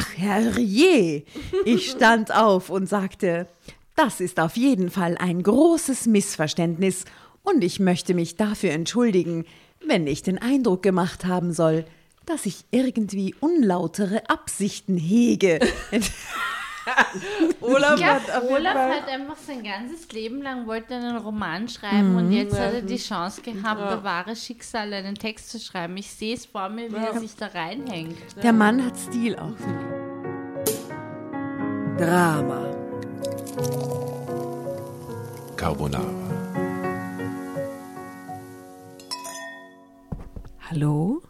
Ach, herrje! Ich stand auf und sagte, das ist auf jeden Fall ein großes Missverständnis und ich möchte mich dafür entschuldigen, wenn ich den Eindruck gemacht haben soll, dass ich irgendwie unlautere Absichten hege. Olaf Ich hat Olaf Fall. hat einfach sein ganzes Leben lang wollte einen Roman schreiben und jetzt hat er die Chance gehabt, bei wahre Schicksale einen Text zu schreiben. Ich sehe es vor mir, wie er sich da reinhängt. Der Mann hat Stil auch. Drama. Carbonara. Hallo.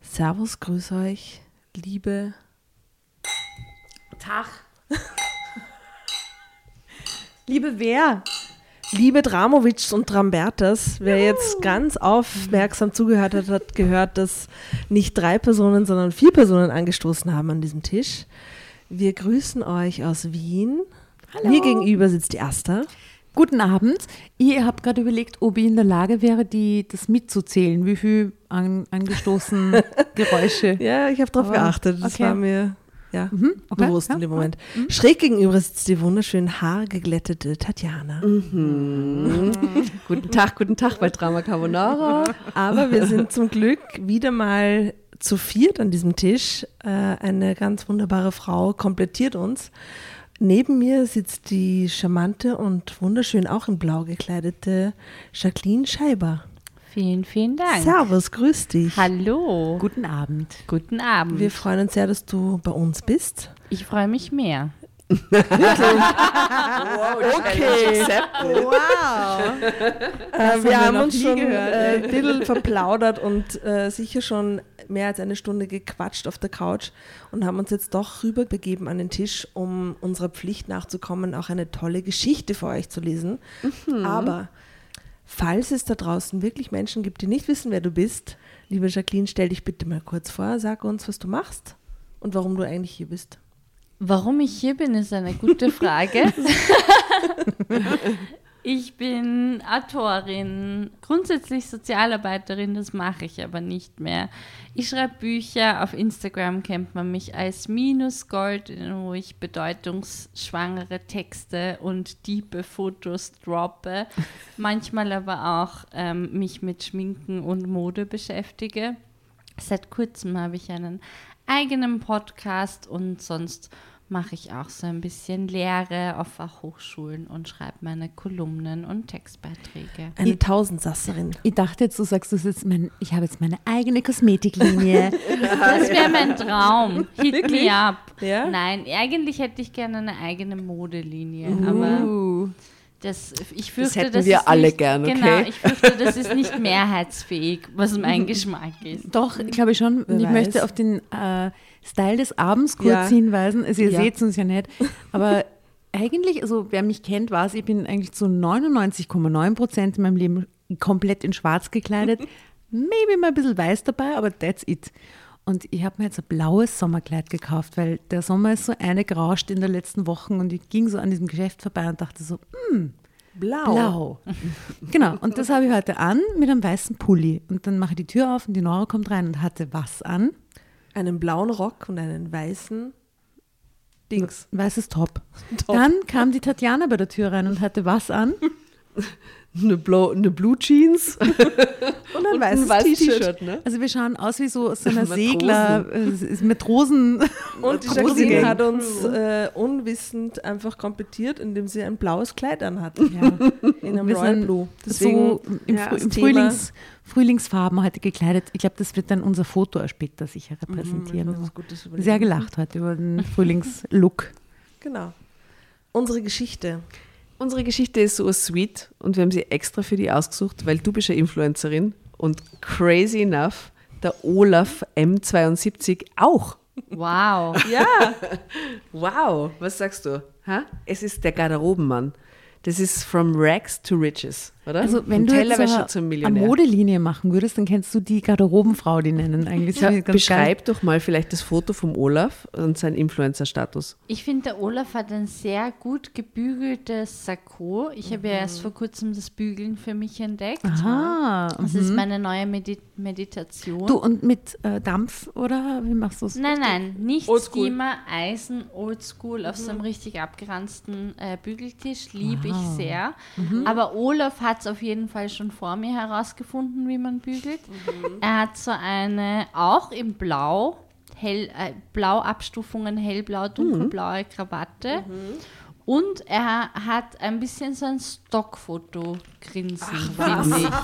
Servus, grüß euch, liebe. Tag. Liebe wer? Liebe Dramovics und Drambertas, wer jetzt ganz aufmerksam zugehört hat, hat gehört, dass nicht drei Personen, sondern vier Personen angestoßen haben an diesem Tisch. Wir grüßen euch aus Wien. Hallo. Mir gegenüber sitzt die Asta. Guten Abend. Ihr habt gerade überlegt, ob ich in der Lage wäre, die, das mitzuzählen, wie viel an, angestoßen Geräusche. Ja, ich habe darauf geachtet. Das okay. war mir ja, okay, bewusst ja, in dem Moment. Schräg gegenüber sitzt die wunderschön haargeglättete Tatjana. Guten Tag, guten Tag bei Drama Carbonara. Aber wir sind zum Glück wieder mal zu viert an diesem Tisch. Äh, eine ganz wunderbare Frau komplettiert uns. Neben mir sitzt die charmante und wunderschön auch in blau gekleidete Jacqueline Scheiber. Vielen, vielen Dank. Servus, grüß dich. Hallo. Guten Abend. Guten Abend. Wir freuen uns sehr, dass du bei uns bist. ich freue mich mehr. Okay. Wow. Äh, wir wir haben uns schon gehört, äh, ein bisschen verplaudert und äh, sicher schon mehr als eine Stunde gequatscht auf der Couch und haben uns jetzt doch rüberbegeben an den Tisch, um unserer Pflicht nachzukommen, auch eine tolle Geschichte für euch zu lesen. Aber falls es da draußen wirklich Menschen gibt, die nicht wissen, wer du bist, liebe Jacqueline, stell dich bitte mal kurz vor, sag uns, was du machst und warum du eigentlich hier bist. Warum ich hier bin, ist eine gute Frage. ich bin Autorin, grundsätzlich Sozialarbeiterin, das mache ich aber nicht mehr. Ich schreibe Bücher, auf Instagram kennt man mich als Minusgold, wo ich bedeutungsschwangere Texte und tiefe Fotos droppe. Manchmal aber auch ähm, mich mit Schminken und Mode beschäftige. Seit kurzem habe ich einen eigenen Podcast und sonst mache ich auch so ein bisschen Lehre auf Fachhochschulen und schreibe meine Kolumnen und Textbeiträge. Eine Tausendsasserin. Ich dachte jetzt, du sagst, du jetzt mein, ich habe jetzt meine eigene Kosmetiklinie. Das wäre mein Traum. Hit me up. Ja? Nein, eigentlich hätte ich gerne eine eigene Modelinie, aber das, ich fürchte, hätten wir ist alle nicht, gern, okay? Genau, ich fürchte, das ist nicht mehrheitsfähig, was mein Geschmack ist. Doch, ich glaube schon. Und ich weiß. möchte auf den äh, Style des Abends kurz Ja. hinweisen. Also ihr Ja. seht es uns ja nicht. Aber eigentlich, also wer mich kennt, weiß, ich bin eigentlich zu 99,9 Prozent in meinem Leben komplett in schwarz gekleidet. Maybe mal ein bisschen weiß dabei, aber that's it. Und ich habe mir jetzt ein blaues Sommerkleid gekauft, weil der Sommer ist so eine gerauscht in den letzten Wochen und ich ging so an diesem Geschäft vorbei und dachte so, Blau. Blau. genau, und das habe ich heute an mit einem weißen Pulli. Und dann mache ich die Tür auf und die Nora kommt rein und hatte was an? Einen blauen Rock und einen weißen Dings. Weißes Top. Dann kam die Tatjana bei der Tür rein und hatte was an? Eine, Blau, eine Blue Jeans Und ein weißes weißes T-Shirt. ne? Also wir schauen aus wie so, so eine Matrosen. Segler, äh, Matrosen. Und die. Jacqueline hat uns äh, unwissend einfach komplettiert, indem sie ein blaues Kleid anhat. Ja. In einem Wir Royal Blue. so im, ja, Frü im Frühlings, Frühlingsfarben heute gekleidet. Ich glaube, das wird dann unser Foto auch später sicher Mhm, repräsentieren. Gutes überlegen. Sehr gelacht heute über den Frühlingslook. Genau. Unsere Geschichte. Unsere Geschichte ist so sweet und wir haben sie extra für die ausgesucht, weil du bist ja Influencerin und crazy enough, der Olaf M72 auch. Wow. Ja, Wow, was sagst du? Ha? Es ist der Garderobenmann. Das ist From Rags to Riches. Oder? Also wenn du jetzt so zum eine. Modelinie machen würdest, dann kennst du die Garderobenfrau, die nennen eigentlich. Ja, ganz geil. beschreib doch mal vielleicht das Foto vom Olaf und seinen Influencer-Status. Ich finde, der Olaf hat ein sehr gut gebügeltes Sakko. Ich habe ja erst vor kurzem das Bügeln für mich entdeckt. Aha. Das ist meine neue Medi Meditation. Du und mit äh, Dampf oder wie machst du es? Nein, nein, nicht. Steamer, Eisen, Oldschool auf so einem richtig abgeranzten äh, Bügeltisch. Liebe ich sehr. Aber Olaf hat es auf jeden Fall schon vor mir herausgefunden, wie man bügelt. Er hat so eine, auch in Blau, hell, äh, Blauabstufungen, hellblau, dunkelblaue Krawatte. Und er hat ein bisschen so ein Stockfoto-Grinsen, finde ich.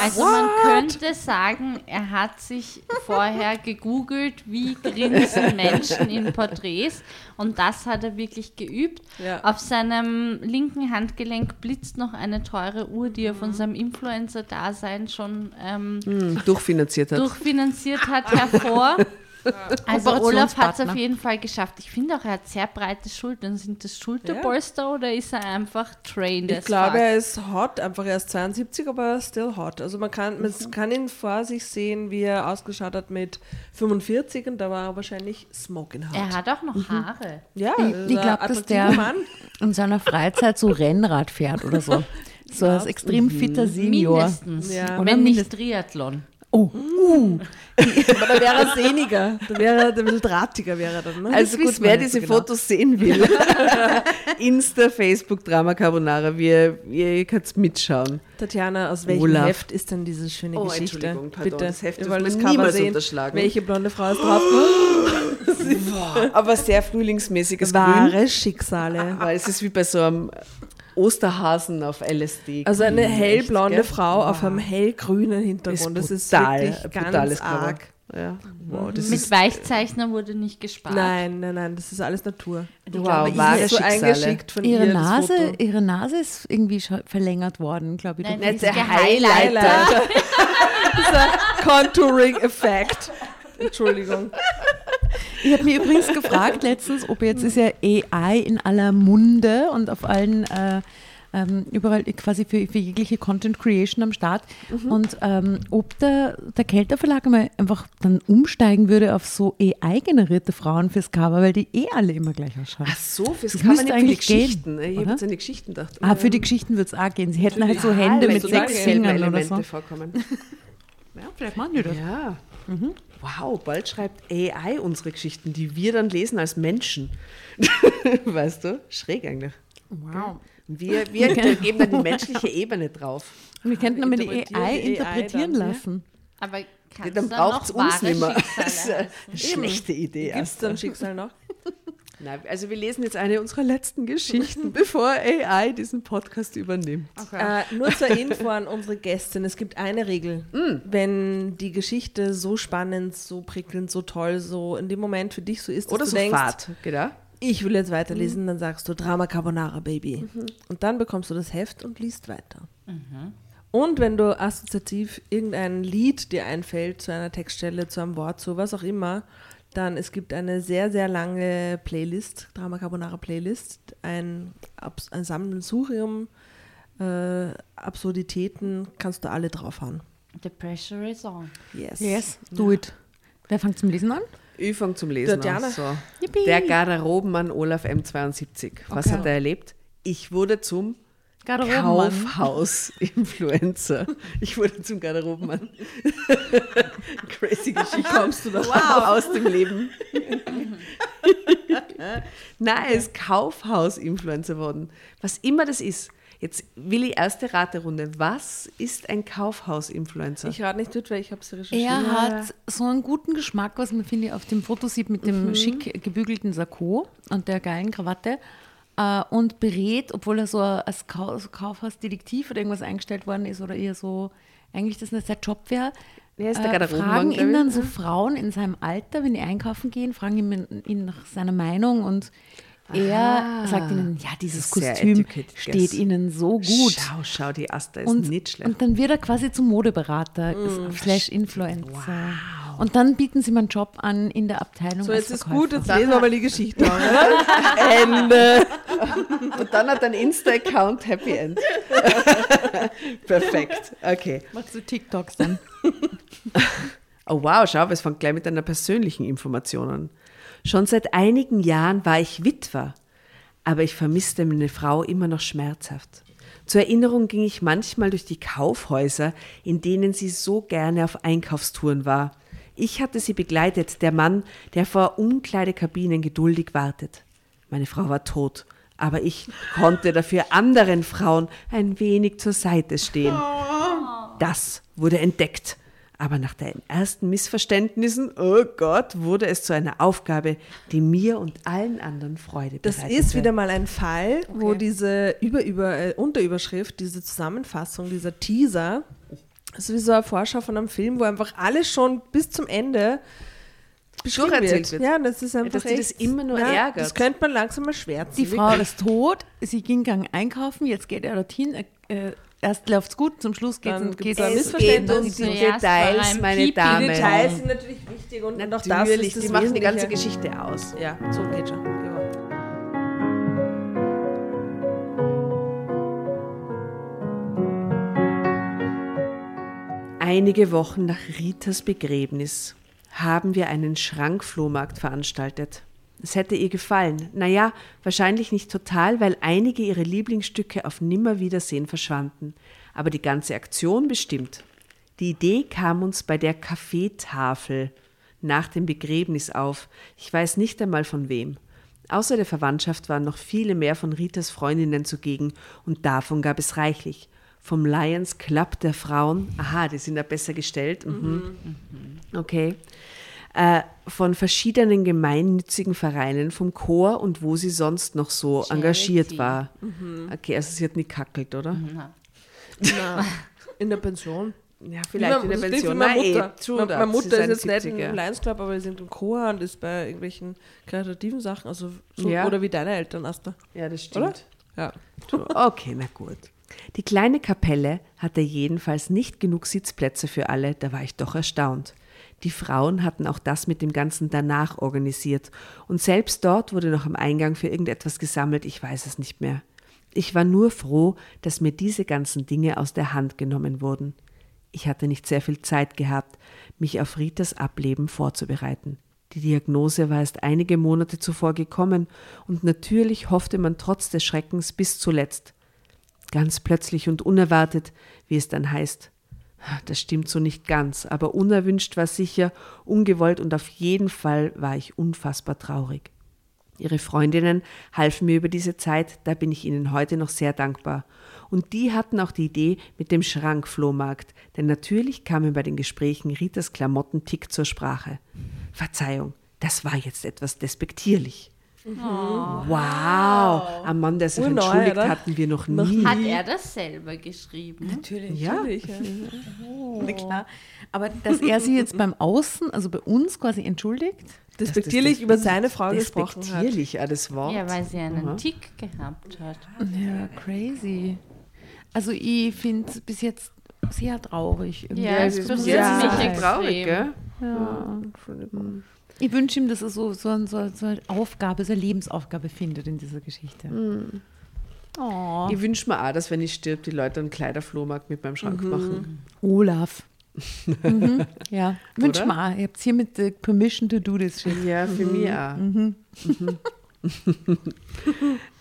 Also man könnte sagen, er hat sich vorher gegoogelt, wie grinsen Menschen in Porträts. Und das hat er wirklich geübt. Ja. Auf seinem linken Handgelenk blitzt noch eine teure Uhr, die er von seinem Influencer-Dasein schon ähm, Hm, durchfinanziert hat. durchfinanziert hat, hervor. Also Olaf hat es auf jeden Fall geschafft. Ich finde auch, er hat sehr breite Schultern. Sind das Schulterpolster oder ist er einfach trained Ich glaube, fuck? er ist hot, einfach erst 72, aber still hot. Also man kann, man kann ihn vor sich sehen, wie er ausgeschaut hat mit 45 und da war er wahrscheinlich smoking hot. Er hat auch noch Haare. ja, Ich- ist ich ein glaub, dass der- Mann. In seiner Freizeit so Rennrad fährt oder so. So als extrem fitter Senior. Mindestens. Ja. Wenn nicht Triathlon. Oh, uh. Aber da wäre er sehniger. Da wäre er ein bisschen drahtiger wäre dann. Ne? Also gut, wer diese so genau. Fotos sehen will, Insta, Facebook, Drama Carbonara, wir, ihr könnt mitschauen. Tatjana, aus welchem Olaf. Heft ist denn diese schöne Oh, Geschichte? Entschuldigung, pardon, Bitte, das Heft wir wollen das Cover niemals sehen. unterschlagen. Welche blonde Frau ist drauf? Aber sehr frühlingsmäßiges Grün. Wahre Schicksale. Weil es ist wie bei so einem Osterhasen auf LSD. Also eine hellblonde echt? Frau auf einem hellgrünen Hintergrund. das ist brutal, wirklich ein ganz brutales Cover. arg. Ja. Wow, das Mit ist Weichzeichner wurde nicht gespart. Nein, nein, nein, das ist alles Natur. wow, Ich wahre ist so eingeschickt von Ihre ihr, das Nase, Foto. ihre Nase ist irgendwie schon verlängert worden, glaube ich. Nein, die Nicht ist der. Highlighter. Dieser Contouring-Effekt. Entschuldigung. Ich habe mir übrigens gefragt letztens, ob jetzt ist ja AI in aller Munde und auf allen äh, ähm, überall quasi für, für jegliche Content Creation am Start und ähm, ob der, der Kelter Verlag mal einfach dann umsteigen würde auf so AI-generierte Frauen fürs Cover, weil die eh alle immer gleich ausschauen. Ach so, fürs Das Cover nicht für die eigentlich gehen, Geschichten. ich habe jetzt an die Geschichten gedacht. Ah, für die Geschichten wird es auch gehen. Sie hätten halt so Hände weil mit sechs Fingern oder so. vorkommen. Ja, vielleicht machen die das. Ja. Wow, bald schreibt AI unsere Geschichten, die wir dann lesen als Menschen. weißt du? Schräg eigentlich. Wow. Wir, wir geben dann die menschliche Ebene drauf. Wir könnten aber die interpretieren AI die AI interpretieren dann, ja? lassen. Aber kannst Dann du braucht es noch uns wahre nicht mehr. Das ist eine schlechte Idee. Gibt es dann Schicksal noch? Nein, also wir lesen jetzt eine unserer letzten Geschichten, bevor AI diesen Podcast übernimmt. Äh, nur zur Info an unsere Gästin. Es gibt eine Regel. Wenn die Geschichte so spannend, so prickelnd, so toll, so in dem Moment für dich so ist, dass Oder du so denkst, genau. ich will jetzt weiterlesen, dann sagst du Drama Carbonara, Baby. Und dann bekommst du das Heft und liest weiter. Und wenn du assoziativ irgendein Lied dir einfällt zu einer Textstelle, zu einem Wort, zu was auch immer, dann es gibt eine sehr, sehr lange Playlist, Drama Carbonara Playlist, ein, Abs- ein Sammelsurium, äh, Absurditäten, kannst du alle draufhauen. The pressure is on. Yes. Yes, do it. Wer fängt zum Lesen an? Ich fange zum Lesen an. So. Yippie. Der Garderobenmann Olaf M72. Was Okay. hat er erlebt? Ich wurde zum. Kaufhaus-Influencer. Ich wurde zum Garderobenmann. Crazy Geschichte. Kommst du da Wow, aus dem Leben. Nein, er ist Kaufhaus-Influencer worden. Was immer das ist. Jetzt will ich erste Raterunde. Was ist ein Kaufhaus-Influencer? Ich rate nicht mit, weil ich habe es recherchiert. Er hat so einen guten Geschmack, was man finde ich auf dem Foto sieht mit dem schick gebügelten Sakko und der geilen Krawatte. Äh, und berät, obwohl er so als Kaufhausdetektiv oder irgendwas eingestellt worden ist oder eher so, eigentlich das nicht sein Job wäre. Er ist der äh, fragen ihn dann so Frauen in seinem Alter, wenn die einkaufen gehen, fragen ihn, ihn nach seiner Meinung und er Aha. sagt ihnen, ja, dieses Kostüm steht ihnen so gut. Schau, schau, die Asta ist Und, nicht schlecht. und dann wird er quasi zum Modeberater slash Influencer. Und dann bieten sie mir einen Job an in der Abteilung. So, als jetzt ist gut, jetzt lesen wir mal die Geschichte. oder? Ende. Und dann hat ein Insta-Account Happy End. Perfekt. Okay. Machst du TikToks dann? Oh wow, schau, es fängt gleich mit einer persönlichen Information an. Schon seit einigen Jahren war ich Witwer, aber ich vermisste meine Frau immer noch schmerzhaft. Zur Erinnerung ging ich manchmal durch die Kaufhäuser, in denen sie so gerne auf Einkaufstouren war. Ich hatte sie begleitet, der Mann, der vor Umkleidekabinen geduldig wartet. Meine Frau war tot, aber ich konnte dafür anderen Frauen ein wenig zur Seite stehen. Das wurde entdeckt. Aber nach den ersten Missverständnissen, oh Gott, wurde es zu einer Aufgabe, die mir und allen anderen Freude Das bereitete. ist wieder mal ein Fall, wo diese über, über, äh, Unterüberschrift, diese Zusammenfassung, dieser Teaser, das ist wie so eine Vorschau von einem Film, wo einfach alles schon bis zum Ende beschrieben wird. wird. Ja, das ist einfach dass die das immer nur ja, ärgert. Das könnte man langsam mal schwärzen. Die Frau ist tot, sie ging gang einkaufen, jetzt geht er dorthin. Äh, erst läuft's gut, zum Schluss geht's Dann und geht's ein Es Missverständnis. geht um die Details, ein meine Pipi. Die Damen. Details sind natürlich wichtig und, und auch das Natürlich, ist das die machen die ganze. Geschichte aus. Ja, so geht schon. Einige Wochen nach Ritas Begräbnis haben wir einen Schrankflohmarkt veranstaltet. Es hätte ihr gefallen. Naja, wahrscheinlich nicht total, weil einige ihrer Lieblingsstücke auf Nimmerwiedersehen verschwanden. Aber die ganze Aktion bestimmt. Die Idee kam uns bei der Kaffeetafel nach dem Begräbnis auf. Ich weiß nicht einmal von wem. Außer der Verwandtschaft waren noch viele mehr von Ritas Freundinnen zugegen und davon gab es reichlich. Vom Lions Club der Frauen, aha, die sind ja besser gestellt. Mhm. Okay. Äh, von verschiedenen gemeinnützigen Vereinen, vom Chor und wo sie sonst noch so Charity. engagiert war. Okay, also sie hat nie kackelt, oder? Na, Na, in der Pension. Ja, vielleicht in der Pension. wie meine eh, Mutter. true meine, Mutter ist ist jetzt nicht 71er. im Lions Club, aber sie sind im Chor und ist bei irgendwelchen kreativen Sachen. Also so, Ja. Oder wie deine Eltern, Asta. Ja, das Oder? stimmt. Ja. Okay, na gut. Die kleine Kapelle hatte jedenfalls nicht genug Sitzplätze für alle, da war ich doch erstaunt. Die Frauen hatten auch das mit dem Ganzen danach organisiert und selbst dort wurde noch am Eingang für irgendetwas gesammelt, ich weiß es nicht mehr. Ich war nur froh, dass mir diese ganzen Dinge aus der Hand genommen wurden. Ich hatte nicht sehr viel Zeit gehabt, mich auf Ritas Ableben vorzubereiten. Die Diagnose war erst einige Monate zuvor gekommen und natürlich hoffte man trotz des Schreckens bis zuletzt. Ganz plötzlich und unerwartet, wie es dann heißt. Das stimmt so nicht ganz, aber unerwünscht war sicher, ungewollt und auf jeden Fall war ich unfassbar traurig. Ihre Freundinnen halfen mir über diese Zeit, da bin ich ihnen heute noch sehr dankbar. Und die hatten auch die Idee mit dem Schrankflohmarkt, denn natürlich kamen bei den Gesprächen Ritas Klamottentick zur Sprache. Verzeihung, das war jetzt etwas despektierlich. Wow, am Mann, der sich Urneu, entschuldigt, oder? hatten wir noch nie. Hat er das selber geschrieben? Natürlich. Ja. natürlich ja. Na klar. Aber dass er sie jetzt beim Außen, also bei uns quasi entschuldigt, Despektierlich das- über seine Frau gesprochen hat. Despektierlich, ah, das Wort. Ja, weil sie einen Aha. Tick gehabt hat. ja, crazy. Also ich finde es bis jetzt sehr traurig. irgendwie. Ja, es ist berührt ja, mich sehr extrem. traurig, gell? Ja. Ich wünsche ihm, dass er so, so, ein- so, so eine Aufgabe, so eine Lebensaufgabe findet in dieser Geschichte. Oh. Ich wünsche mir auch, dass wenn ich stirb, die Leute einen Kleiderflohmarkt mit meinem Schrank machen. Olaf. mhm. Ja, mir auch. Ihr habt hier mit the permission to do this shit. Ja, für mich auch. Mhm.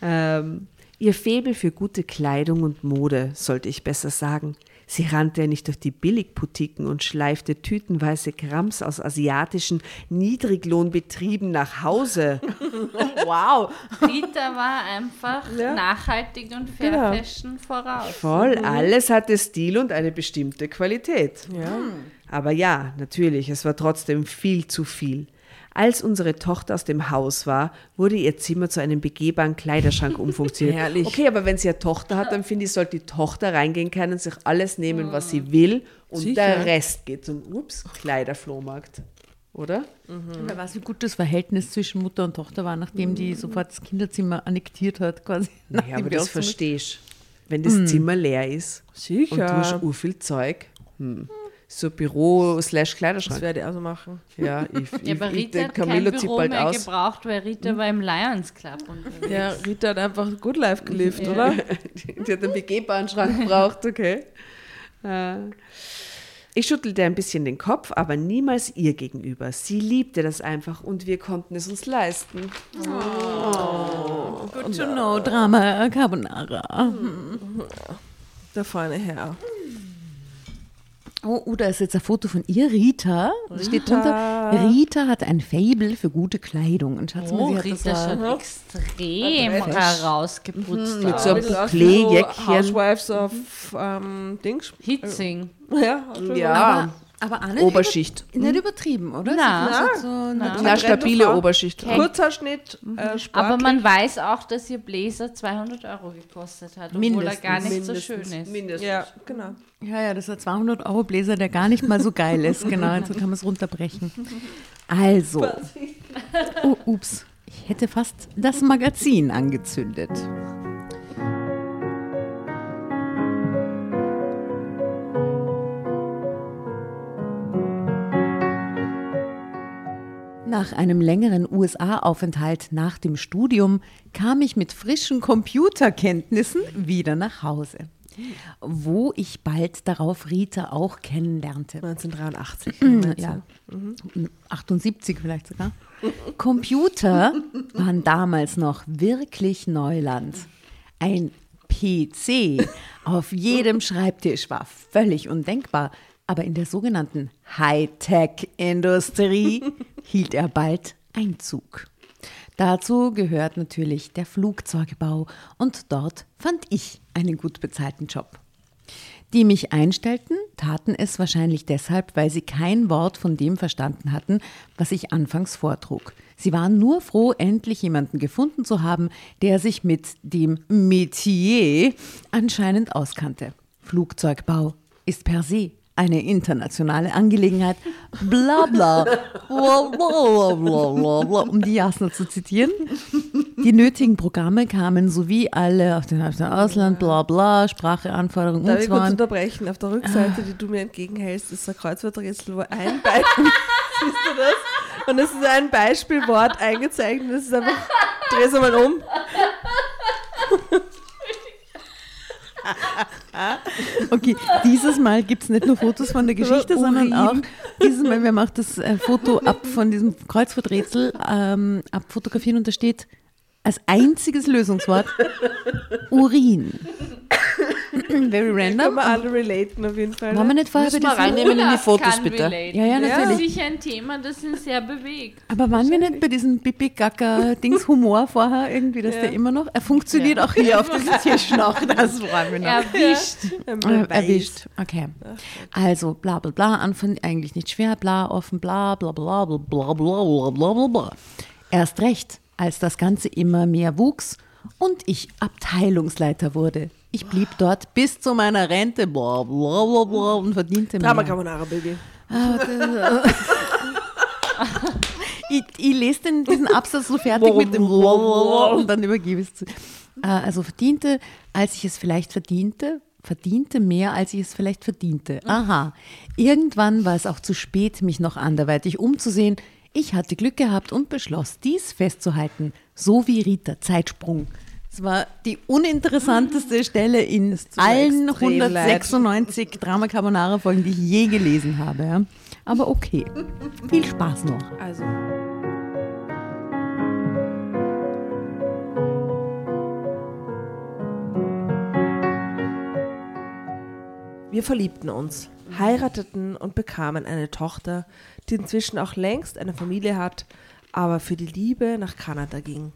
ähm, ihr Faible für gute Kleidung und Mode, sollte ich besser sagen. Sie rannte ja nicht durch die Billigboutiquen und schleifte tütenweise Krams aus asiatischen Niedriglohnbetrieben nach Hause. Wow. Rita war einfach Ja. nachhaltig und Fair Genau. Fashion voraus. Voll, alles hatte Stil und eine bestimmte Qualität. Ja. Aber ja, natürlich, es war trotzdem viel zu viel. Als unsere Tochter aus dem Haus war, wurde ihr Zimmer zu einem begehbaren Kleiderschrank umfunktioniert. Herrlich. Okay, aber wenn sie eine Tochter hat, dann finde ich, sollte die Tochter reingehen können und sich alles nehmen, was sie will und Sicher. der Rest geht zum, ups, Kleiderflohmarkt. Oder? Wer weiß, wie gut das Verhältnis zwischen Mutter und Tochter war, nachdem die sofort das Kinderzimmer annektiert hat, quasi. Ja, nachdem aber das verstehst Wenn das Zimmer leer ist und du hast Sicher. ur viel Zeug, hm, So Büro slash Das Kleiderschrank. werde ich also machen. Ja, ich, Ja, ich, aber ich, Rita den hat kein Camillo zieht Büro bald mehr aus. gebraucht, weil Rita war im Lions Club unterwegs. Ja, Rita hat einfach Good Life gelebt, Ja. oder? Die hat einen begehbaren Schrank gebraucht, okay. Äh, Ich schüttelte ein bisschen den Kopf, aber niemals ihr gegenüber. Sie liebte das einfach und wir konnten es uns leisten. Good to know, Drama Carbonara. Der feine Herr. Oh, oh, da ist jetzt ein Foto von ihr, Rita. Da steht drunter, Rita hat ein Fable für gute Kleidung. Und schaut Oh, mal, sie hat Rita das schaut extrem herausgeputzt Mit aus. so einem. So Housewives of ähm, Dings. Hitzing. Ja, schon Ja, aber, aber auch nicht Oberschicht. Über, nicht übertrieben, oder? Na. Hat so eine Na, stabile Oberschicht. Kurzhaarschnitt, äh, sportlich. Aber man weiß auch, dass ihr Bläser 200 Euro gekostet hat, obwohl er Mindestens, gar nicht so mindestens, schön ist. Mindestens. Ja, genau. Ja, ja, das ist ein 200 Euro Bläser, der gar nicht mal so geil ist. Genau, so kann man es runterbrechen. Also, oh, ups, ich hätte fast das Magazin angezündet. Nach einem längeren USA-Aufenthalt nach dem Studium kam ich mit frischen Computerkenntnissen wieder nach Hause, wo ich bald darauf Rita auch kennenlernte. 1983. Ja, 78 vielleicht sogar. Computer waren damals noch wirklich Neuland. Ein PC auf jedem Schreibtisch war völlig undenkbar, aber in der sogenannten Hightech-Industrie hielt er bald Einzug. Dazu gehört natürlich der Flugzeugbau und dort fand ich einen gut bezahlten Job. Die mich einstellten, taten es wahrscheinlich deshalb, weil sie kein Wort von dem verstanden hatten, was ich anfangs vortrug. Sie waren nur froh, endlich jemanden gefunden zu haben, der sich mit dem Metier anscheinend auskannte. Flugzeugbau ist per se eine internationale Angelegenheit. Bla bla. Bla, bla, bla, bla, bla, um die Jasner zu zitieren. Die nötigen Programme kamen sowie alle auf dem Ausland, bla bla, Sprache, Anforderungen Darf und ich so kurz unterbrechen? Auf der Rückseite, die du mir entgegenhältst, ist ein Kreuzworträtsel, wo ein Beispiel, siehst du das? Und es ist ein Beispielwort eingezeichnet. Das ist einfach, dreh es einmal um. Okay, dieses Mal gibt es nicht nur Fotos von der Geschichte, sondern auch dieses Mal, wir machen das äh, Foto ab von diesem Kreuzworträtsel ähm, abfotografieren und da steht als einziges Lösungswort Urin. Very Können random. wir alle relaten auf jeden Fall. Waren wir nicht vorher Müssen bei wir reinnehmen in die Fotos, bitte. Ja, ja, Das ist natürlich. sicher ein Thema, das ihn sehr bewegt. aber waren wir nicht bei diesem Pipi-Gacker-Dings Humor vorher irgendwie, dass der immer noch, er funktioniert auch hier auf diesem Tisch noch, das freuen wir noch. Erwischt. Ähm, Äh, erwischt. Okay. Also bla bla bla, Anfang eigentlich nicht schwer, bla offen, bla bla bla bla bla bla bla bla bla bla. Erst recht, als das Ganze immer mehr wuchs und ich Abteilungsleiter wurde. Ich blieb dort bis zu meiner Rente, bla bla bla bla und verdiente Drama mehr. Carbonara, Baby. Ich, ich lese den, diesen Absatz so fertig mit dem und dann übergebe ich es zu. Äh, Also verdiente, als ich es vielleicht verdiente, verdiente mehr, als ich es vielleicht verdiente. Aha. Irgendwann war es auch zu spät, mich noch anderweitig umzusehen. Ich hatte Glück gehabt und beschloss, dies festzuhalten. So wie Rita. Zeitsprung. Es war die uninteressanteste Stelle in allen extrem leid. 196 Drama Carbonara Folgen, die ich je gelesen habe. Aber okay. Viel Spaß noch. Also. Wir verliebten uns, heirateten und bekamen eine Tochter, die inzwischen auch längst eine Familie hat, aber für die Liebe nach Kanada ging.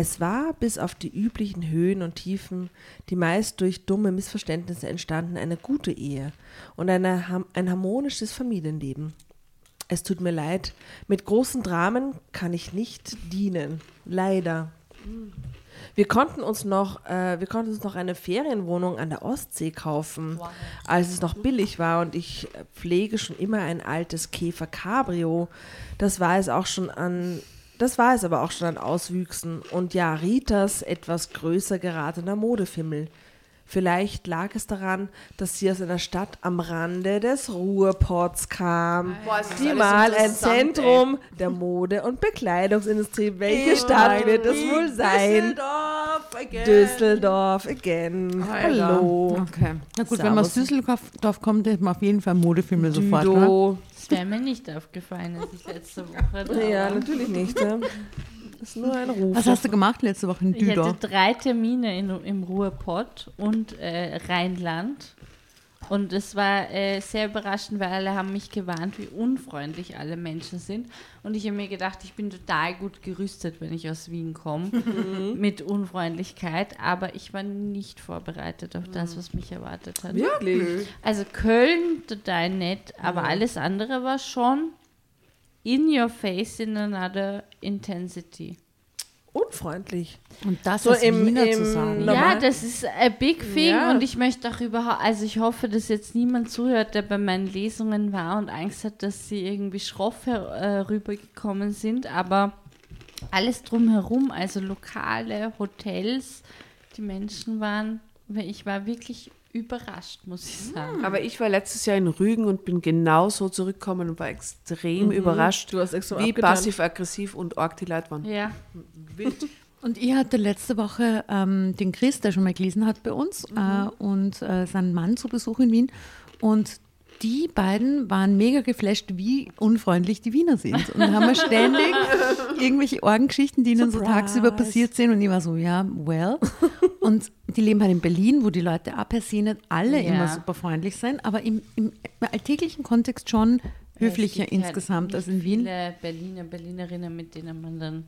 Es war bis auf die üblichen Höhen und Tiefen, die meist durch dumme Missverständnisse entstanden, eine gute Ehe und eine, ein harmonisches Familienleben. Es tut mir leid, mit großen Dramen kann ich nicht dienen. Leider. Wir konnten uns noch, äh, wir konnten uns noch eine Ferienwohnung an der Ostsee kaufen, als es noch billig war und ich äh, pflege schon immer ein altes Käfer Cabrio. Das war es auch schon an, das war es aber auch schon an Auswüchsen und ja, Ritas etwas größer geratener Modefimmel. Vielleicht lag es daran, dass sie aus einer Stadt am Rande des Ruhrpots kam, Boah, die mal ein Zentrum der Mode- und Bekleidungsindustrie. Welche Stadt wird es wohl sein? Düsseldorf, again. Düsseldorf again. Alter. Hallo. Okay. Na gut, wenn man aus Servus. Düsseldorf kommt, hätte man auf jeden Fall Modefilme sofort. Ne? Düdo. Das wäre mir nicht aufgefallen, als ich letzte Woche da Ja, war. natürlich nicht. Ja. Das ist nur ein Ruf. Was hast du gemacht letzte Woche in Ich hatte Düsseldorf? drei Termine in, im Ruhrpott und äh, Rheinland. Und es war äh, sehr überraschend, weil alle haben mich gewarnt, wie unfreundlich alle Menschen sind. Und ich habe mir gedacht, ich bin total gut gerüstet, wenn ich aus Wien komme, mit Unfreundlichkeit. Aber ich war nicht vorbereitet auf das, was mich erwartet hat. Wirklich? Also Köln total nett, aber alles andere war schon in your face in another intensity. Unfreundlich. Und das So als im- Wiener im zu sagen. Ja, das ist a big thing Ja. und ich möchte auch überhaupt, also ich hoffe, dass jetzt niemand zuhört, der bei meinen Lesungen war und Angst hat, dass sie irgendwie schroff her- äh, rübergekommen sind, aber alles drumherum, also Lokale, Hotels, die Menschen waren, ich war wirklich überrascht, muss ich sagen. Aber ich war letztes Jahr in Rügen und bin genauso zurückgekommen und war extrem überrascht, Du hast extra wie passiv-aggressiv und arg die Leute waren. Ja, Und ich hatte letzte Woche ähm, den Chris, der schon mal gelesen hat bei uns, äh, und äh, seinen Mann zu Besuch in Wien. Und die beiden waren mega geflasht, wie unfreundlich die Wiener sind. Und haben mir ständig irgendwelche Orgengeschichten, die ihnen so Surprise. tagsüber passiert sind. Und ich war so, ja, well. Und die leben halt in Berlin, wo die Leute auch per se nicht alle Ja. immer super freundlich sind, aber im, im alltäglichen Kontext schon höflicher gibt halt insgesamt als in Wien. Viele Berliner, Berlinerinnen, mit denen man dann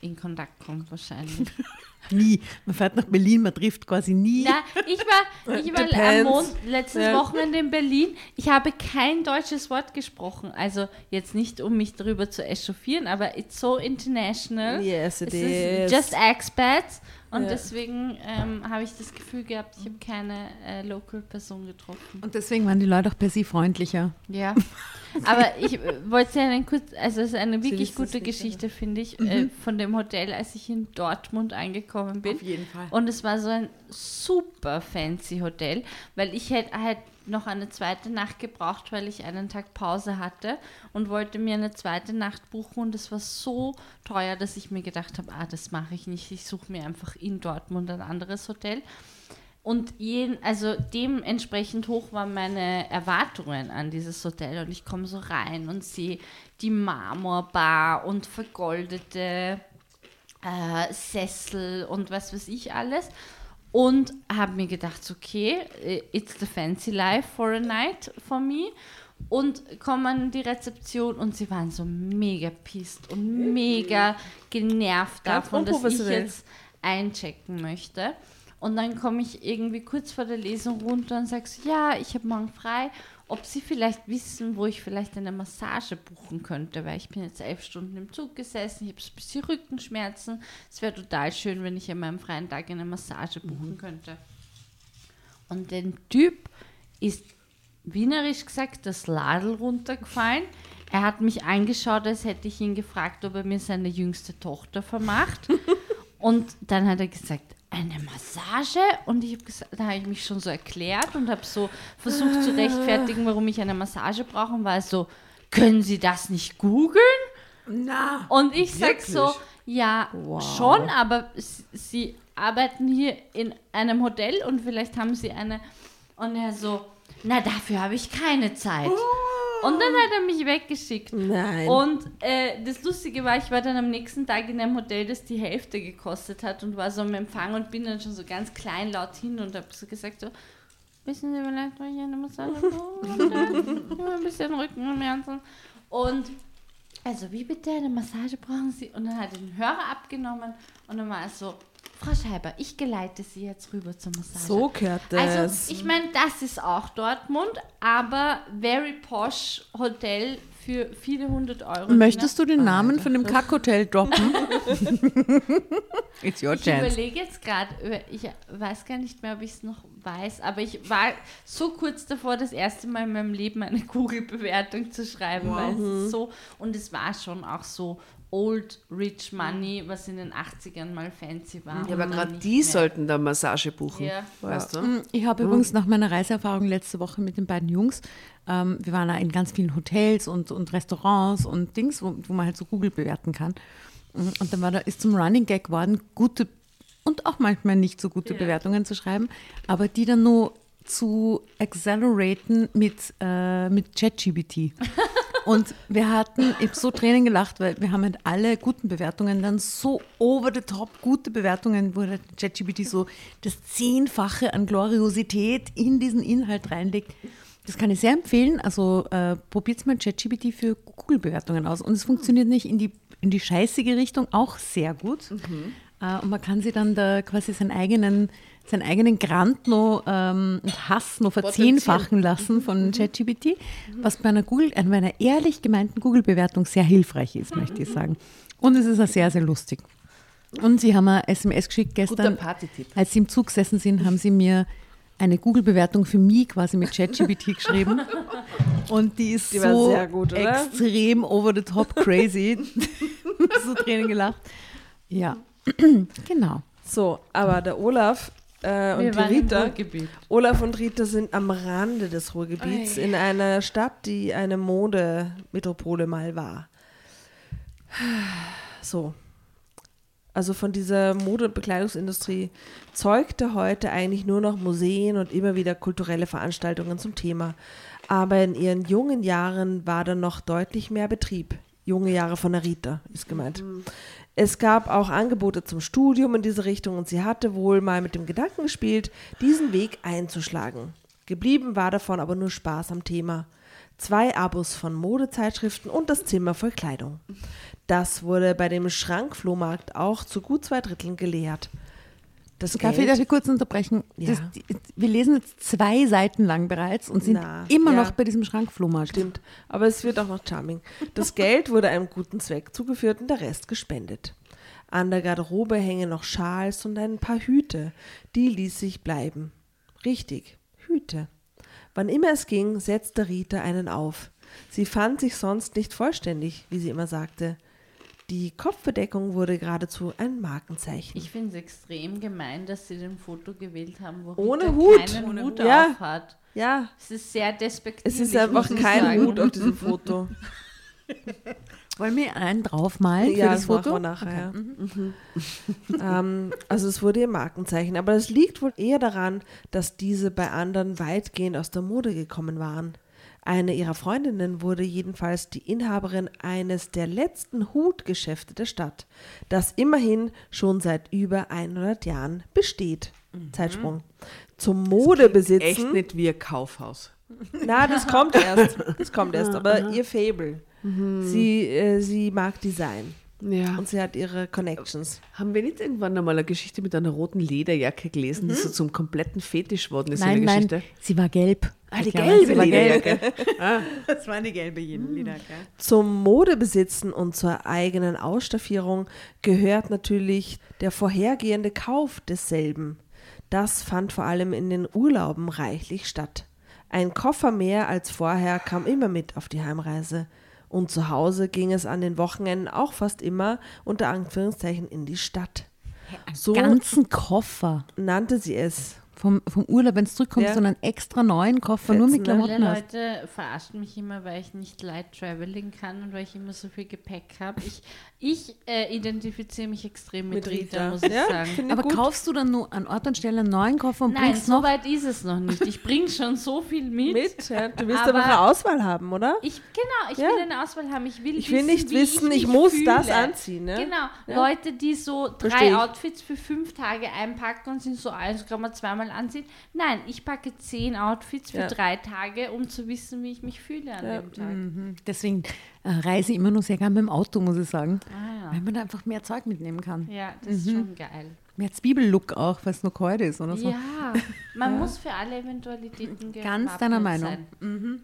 in Kontakt kommt wahrscheinlich. Nie. Man fährt nach Berlin, man trifft quasi nie. Na, ich war, ich war am. Mond, letztes Ja. Wochenende in Berlin. Ich habe kein deutsches Wort gesprochen. Also jetzt nicht, um mich darüber zu echauffieren, aber it's so international. Yes, it is. just expats. Und Ja. deswegen ähm, habe ich das Gefühl gehabt, ich habe keine äh, Local-Person getroffen. Und deswegen waren die Leute auch per se freundlicher. Ja, aber ich äh, wollte ja einen kurz, also es ist eine wirklich gute Geschichte, finde ich, äh, von dem Hotel, als ich in Dortmund angekommen bin. jeden Fall. Und es war so ein super fancy Hotel, weil ich hätte halt noch eine zweite Nacht gebraucht, weil ich einen Tag Pause hatte und wollte mir eine zweite Nacht buchen und es war so teuer, dass ich mir gedacht habe, ah, das mache ich nicht, ich suche mir einfach in Dortmund ein anderes Hotel. Und jeden, also dementsprechend hoch waren meine Erwartungen an dieses Hotel. Und ich komme so rein und sehe die Marmorbar und vergoldete äh, Sessel und was weiß ich alles. Und habe mir gedacht, okay, äh, it's the fancy life for a night for me. Und komme an die Rezeption und sie waren so mega pissed und mega genervt davon, dass ich jetzt einchecken möchte. Und dann komme ich irgendwie kurz vor der Lesung runter und sage so, ja, ich habe morgen frei, ob Sie vielleicht wissen, wo ich vielleicht eine Massage buchen könnte, weil ich bin jetzt elf Stunden im Zug gesessen, ich habe ein bisschen Rückenschmerzen. Es wäre total schön, wenn ich an meinem freien Tag eine Massage buchen könnte. Und der Typ ist, wienerisch gesagt, das Ladel runtergefallen. Er hat mich angeschaut, als hätte ich ihn gefragt, ob er mir seine jüngste Tochter vermacht. Und dann hat er gesagt, eine Massage? Und ich habe gesagt, da habe ich mich schon so erklärt und habe so versucht zu rechtfertigen, warum ich eine Massage brauche und war so, können Sie das nicht googeln? Na. Und ich sag so, ja, schon, aber Sie arbeiten hier in einem Hotel und vielleicht haben Sie eine. Und er so, na, dafür habe ich keine Zeit. Und dann hat er mich weggeschickt. Nein. Und äh, das Lustige war, ich war dann am nächsten Tag in einem Hotel, das die Hälfte gekostet hat und war so am Empfang und bin dann schon so ganz kleinlaut hin und habe so gesagt so, wissen Sie vielleicht, wo ich eine Massage brauche? Ein bisschen Rückenschmerzen. Und also wie bitte eine Massage brauchen Sie? Und dann hat er den Hörer abgenommen und dann war er so, Frau Scheiber, ich geleite Sie jetzt rüber zur Massage. so gehört das. Also ich meine, das ist auch Dortmund, aber very posh Hotel für viele hundert Euro. Möchtest du den Namen von dem Kackhotel droppen? It's your Ich chance. überlege jetzt gerade, ich weiß gar nicht mehr, ob ich es noch weiß, aber ich war so kurz davor, das erste Mal in meinem Leben eine Google-Bewertung zu schreiben, weil es ist so, und es war schon auch so Old Rich Money, was in den 80ern mal fancy war. Ja, aber gerade die mehr. sollten da Massage buchen. Ja. Weißt du? Mm, Ich habe übrigens nach meiner Reiseerfahrung letzte Woche mit den beiden Jungs, ähm, wir waren da in ganz vielen Hotels und, und Restaurants und Dings, wo, wo man halt so Google bewerten kann. Mm, Und dann war da, ist zum Running Gag geworden, gute und auch manchmal nicht so gute Bewertungen zu schreiben, aber die dann nur zu acceleraten mit, äh, mit ChatGPT. Und wir hatten, ich habe so Tränen gelacht, weil wir haben halt alle guten Bewertungen, dann so over the top gute Bewertungen, wo der ChatGPT so das Zehnfache an Gloriosität in diesen Inhalt reinlegt. Das kann ich sehr empfehlen. Also äh, probiert mal ChatGPT für Google-Bewertungen aus. Und es funktioniert nicht in die, in die scheißige Richtung auch sehr gut. Äh, und man kann sie dann da quasi seinen eigenen, seinen eigenen Grant noch ähm, und Hass noch verzehnfachen lassen von ChatGPT, was bei einer Google, äh, bei einer ehrlich gemeinten Google-Bewertung sehr hilfreich ist, möchte ich sagen. Und es ist auch sehr, sehr lustig. Und sie haben eine SMS geschickt gestern, als sie im Zug gesessen sind, haben sie mir eine Google-Bewertung für mich quasi mit ChatGPT geschrieben. Und die ist Die so gut, extrem over the top crazy. so Tränen gelacht. Ja, genau. So, aber der Olaf äh, und Wir die Rita. Olaf und Rita sind am Rande des Ruhrgebiets in einer Stadt, die eine Modemetropole mal war. So. Also von dieser Mode- und Bekleidungsindustrie zeugte heute eigentlich nur noch Museen und immer wieder kulturelle Veranstaltungen zum Thema. Aber in ihren jungen Jahren war da noch deutlich mehr Betrieb. Junge Jahre von der Rita ist gemeint. Es gab auch Angebote zum Studium in diese Richtung und sie hatte wohl mal mit dem Gedanken gespielt, diesen Weg einzuschlagen. Geblieben war davon aber nur Spaß am Thema. Zwei Abos von Modezeitschriften und das Zimmer voll Kleidung. Das wurde bei dem Schrankflohmarkt auch zu gut zwei Dritteln geleert. Das Darf ich, Geld, darf ich kurz unterbrechen? Ja. Das, die, wir lesen jetzt zwei Seiten lang bereits und sind Na, immer ja. noch bei diesem Schrankflohmarkt. Stimmt, aber es wird auch noch charming. Das Geld wurde einem guten Zweck zugeführt und der Rest gespendet. An der Garderobe hängen noch Schals und ein paar Hüte. Die ließ sich bleiben. Richtig, Hüte. Wann immer es ging, setzte Rita einen auf. Sie fand sich sonst nicht vollständig, wie sie immer sagte. Die Kopfbedeckung wurde geradezu ein Markenzeichen. Ich finde es extrem gemein, dass sie den Foto gewählt haben, wo Ohne Rita Hut. keinen Ohne Hut Hut. Ja. auf hat. ja, Es ist sehr despektierlich. es ist einfach kein sagen. Hut auf diesem Foto. Wollen wir einen draufmalen ja, für das machen Foto? wir nachher. Ja. Mhm. ähm, also es wurde ihr Markenzeichen, aber es liegt wohl eher daran, dass diese bei anderen weitgehend aus der Mode gekommen waren. Eine ihrer Freundinnen wurde jedenfalls die Inhaberin eines der letzten Hutgeschäfte der Stadt, das immerhin schon seit über 100 Jahren besteht. Zeitsprung. Zum Echt Modebesitzen. nicht wie ein Kaufhaus. Na, das kommt erst. Das kommt erst. Aber ihr Fable. Sie, äh, sie mag Design. Ja. Und sie hat ihre Connections. Haben wir nicht irgendwann einmal eine Geschichte mit einer roten Lederjacke gelesen, die so zum kompletten Fetisch worden ist Nein, in der nein, Geschichte? sie war gelb. Ah, die gelbe sie war gelb. Lederjacke. Das war eine gelbe Lederjacke. Zum Modebesitzen und zur eigenen Ausstaffierung gehört natürlich der vorhergehende Kauf desselben. Das fand vor allem in den Urlauben reichlich statt. Ein Koffer mehr als vorher kam immer mit auf die Heimreise. Und zu Hause ging es an den Wochenenden auch fast immer unter Anführungszeichen in die Stadt. So Ganzen Koffer nannte sie es. Vom, vom Urlaub, wenn du zurückkommst, Ja. so einen extra neuen Koffer nur mit Fetzen, ne? Viele Klamotten hast. Leute verarschen mich immer, weil ich nicht light traveling kann und weil ich immer so viel Gepäck habe. Ich, ich äh, identifiziere mich extrem mit, Mit Rita, Rita. muss ich Ja, sagen. ich Aber gut. kaufst du dann nur an Ort und Stelle einen neuen Koffer und Nein, bringst so noch weit ist es noch nicht. Ich bringe schon so viel mit. Mit, ja. Du willst Aber- aber eine Auswahl haben, oder? Ich, genau, ich Ja. will eine Auswahl haben. Ich will, Ich will wissen, nicht wissen, ich mich muss fühle. das anziehen, ne? Genau, Ja. Leute, die so drei ich. Outfits für fünf Tage einpacken und sind so, alles kann man zweimal anziehen. Nein, ich packe zehn Outfits für Ja. drei Tage, um zu wissen, wie ich mich fühle an Ja. dem Tag. Mhm. Deswegen äh, reise ich immer nur sehr gern mit dem Auto, muss ich sagen. Ah, Weil man da einfach mehr Zeug mitnehmen kann. ja. ja, das ist schon geil. Mehr Zwiebellook auch, weil es noch kalt ist oder so. Ja, man muss für alle Eventualitäten Ganz deiner Meinung. sein.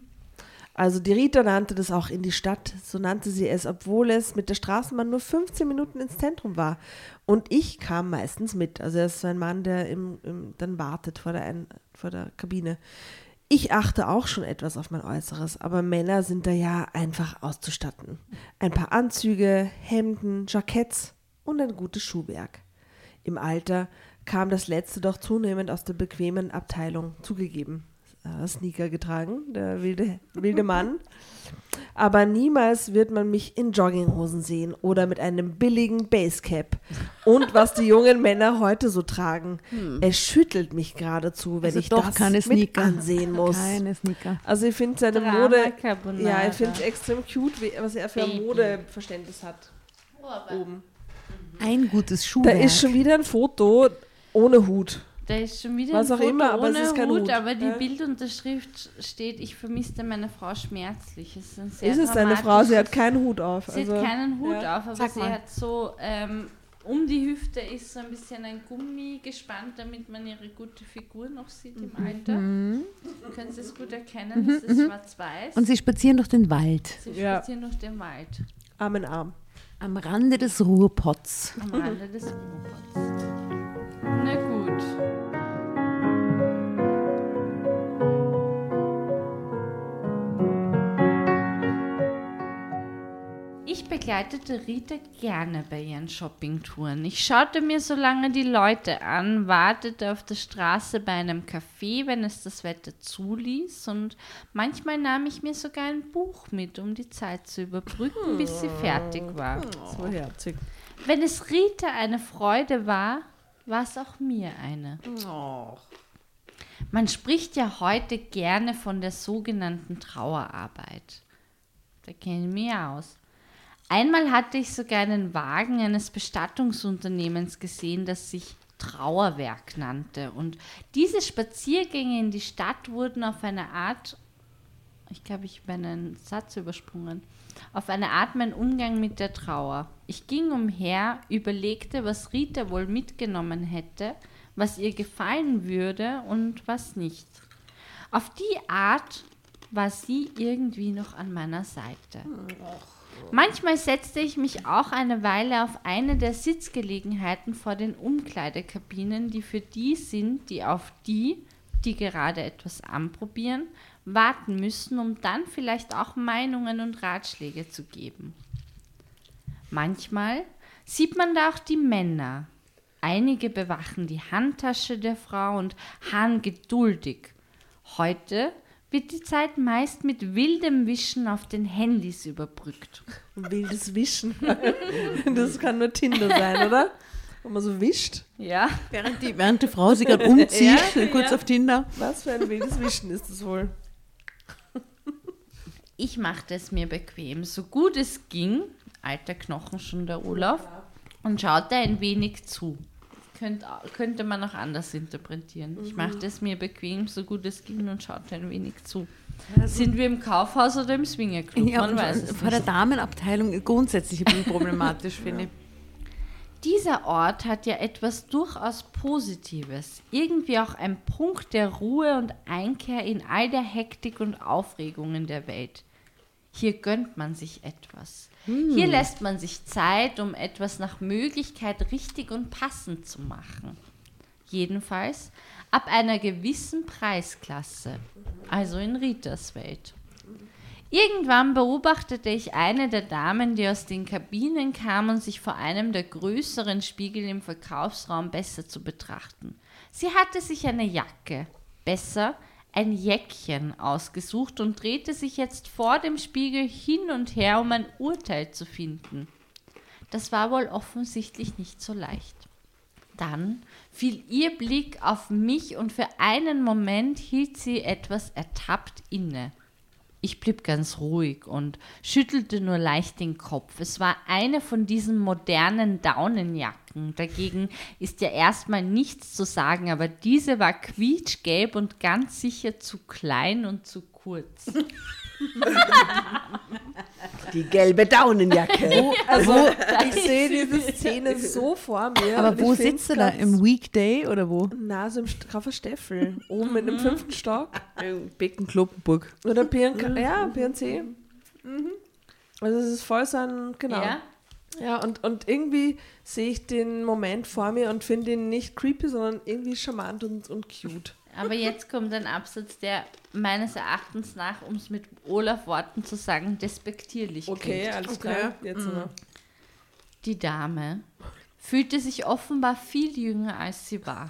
Also die Rita nannte das auch in die Stadt, so nannte sie es, obwohl es mit der Straßenbahn nur 15 Minuten ins Zentrum war. Und ich kam meistens mit. Also er ist so ein Mann, der im, im, dann wartet vor der, Ein vor der Kabine. Ich achte auch schon etwas auf mein Äußeres, aber Männer sind da ja einfach auszustatten. Ein paar Anzüge, Hemden, Jacketts und ein gutes Schuhwerk. Im Alter kam das letzte doch zunehmend aus der bequemen Abteilung zugegeben. Sneaker getragen, der wilde, wilde Mann. Aber niemals wird man mich in Jogginghosen sehen oder mit einem billigen Basecap. Und was die jungen Männer heute so tragen. Es schüttelt mich geradezu, wenn Also ich das keine mit Sneaker. ansehen muss. Keine Sneaker. Also ich finde seine Drama Mode, Carbonara. ja, ich finde es extrem cute, wie, was er für ein. Modeverständnis hat. Oh, Oben. Ein gutes Da Schuhwerk. ist schon wieder ein Foto ohne Hut. Da ist schon wieder Was auch Foto immer, aber es ohne ist kein Hut, Hut. aber die Ja. Bildunterschrift steht, ich vermisste meine Frau schmerzlich. Es ist, ein sehr Ist es seine Frau? Sie hat keinen Hut auf. Sie Also, hat keinen Hut ja. auf, aber Sag sie mal. hat so, ähm, um die Hüfte ist so ein bisschen ein Gummi gespannt, damit man ihre gute Figur noch sieht im Alter. Können Sie es gut erkennen? Es ist schwarz-weiß. Und sie spazieren durch den Wald. Sie Ja. spazieren durch den Wald Arm in Arm. Am Rande des Ruhrpots. am Rande des Ruhrpots. Begleitete Rita gerne bei ihren Shoppingtouren. Ich schaute mir so lange die Leute an, wartete auf der Straße bei einem Café, wenn es das Wetter zuließ, und manchmal nahm ich mir sogar ein Buch mit, um die Zeit zu überbrücken, bis sie fertig war. So herzig. Wenn es Rita eine Freude war, war es auch mir eine. Man spricht ja heute gerne von der sogenannten Trauerarbeit. Da kenne ich mich aus. Einmal hatte ich sogar einen Wagen eines Bestattungsunternehmens gesehen, das sich Trauerwerk nannte. Und diese Spaziergänge in die Stadt wurden auf eine Art, ich glaube, ich habe einen Satz übersprungen, auf eine Art mein Umgang mit der Trauer. Ich ging umher, überlegte, was Rita wohl mitgenommen hätte, was ihr gefallen würde und was nicht. Auf die Art war sie irgendwie noch an meiner Seite. Manchmal setzte ich mich auch eine Weile auf eine der Sitzgelegenheiten vor den Umkleidekabinen, die für die sind, die auf die, die gerade etwas anprobieren, warten müssen, um dann vielleicht auch Meinungen und Ratschläge zu geben. Manchmal sieht man da auch die Männer. Einige bewachen die Handtasche der Frau und harren geduldig. Heute wird die Zeit meist mit wildem Wischen auf den Handys überbrückt. Wildes Wischen. das kann nur Tinder sein, oder? Wo man so wischt. Ja. Während die, während die Frau sich gerade umzieht, kurz ja. auf Tinder. Was für ein wildes Wischen ist das wohl? Ich machte es mir bequem, so gut es ging, alter Knochen schon der Olaf, und schaute ein wenig zu. Könnt, könnte man auch anders interpretieren. Ich machte es mir bequem, so gut es ging, und schaute ein wenig zu. Sind wir im Kaufhaus oder im Swingerclub? Ja, man weiß vor der. Damenabteilung grundsätzlich ein bisschen problematisch, finde ich. Dieser Ort hat ja etwas durchaus Positives. Irgendwie auch ein Punkt der Ruhe und Einkehr in all der Hektik und Aufregungen der Welt. Hier gönnt man sich etwas. Hier lässt man sich Zeit, um etwas nach Möglichkeit richtig und passend zu machen. Jedenfalls ab einer gewissen Preisklasse, also in Ritas Welt. Irgendwann beobachtete ich eine der Damen, die aus den Kabinen kam und sich vor einem der größeren Spiegel im Verkaufsraum besser zu betrachten. Sie hatte sich eine Jacke, besser ein Jäckchen ausgesucht und drehte sich jetzt vor dem Spiegel hin und her, um ein Urteil zu finden. Das war wohl offensichtlich nicht so leicht. Dann fiel ihr Blick auf mich und für einen Moment hielt sie etwas ertappt inne. Ich blieb ganz ruhig und schüttelte nur leicht den Kopf. Es war eine von diesen modernen Daunenjacken. Dagegen ist ja erstmal nichts zu sagen, aber diese war quietschgelb und ganz sicher zu klein und zu kurz. Die gelbe Daunenjacke. Also, ich sehe diese Szene so vor mir. Aber wo sitzt du da? Im Weekday oder wo? Na, so im St- auf der Steffel. Oben in dem fünften Stock. Becken Kloppenburg. Oder PNK. Ja, PNC. Also, es ist voll so ein. Genau. Ja? Ja, und, und irgendwie sehe ich den Moment vor mir und finde ihn nicht creepy, sondern irgendwie charmant und, und cute. Aber jetzt kommt ein Absatz, der meines Erachtens nach, um es mit Olaf Worten zu sagen, despektierlich Okay, klingt. alles klar. Jetzt noch. Die Dame fühlte sich offenbar viel jünger, als sie war.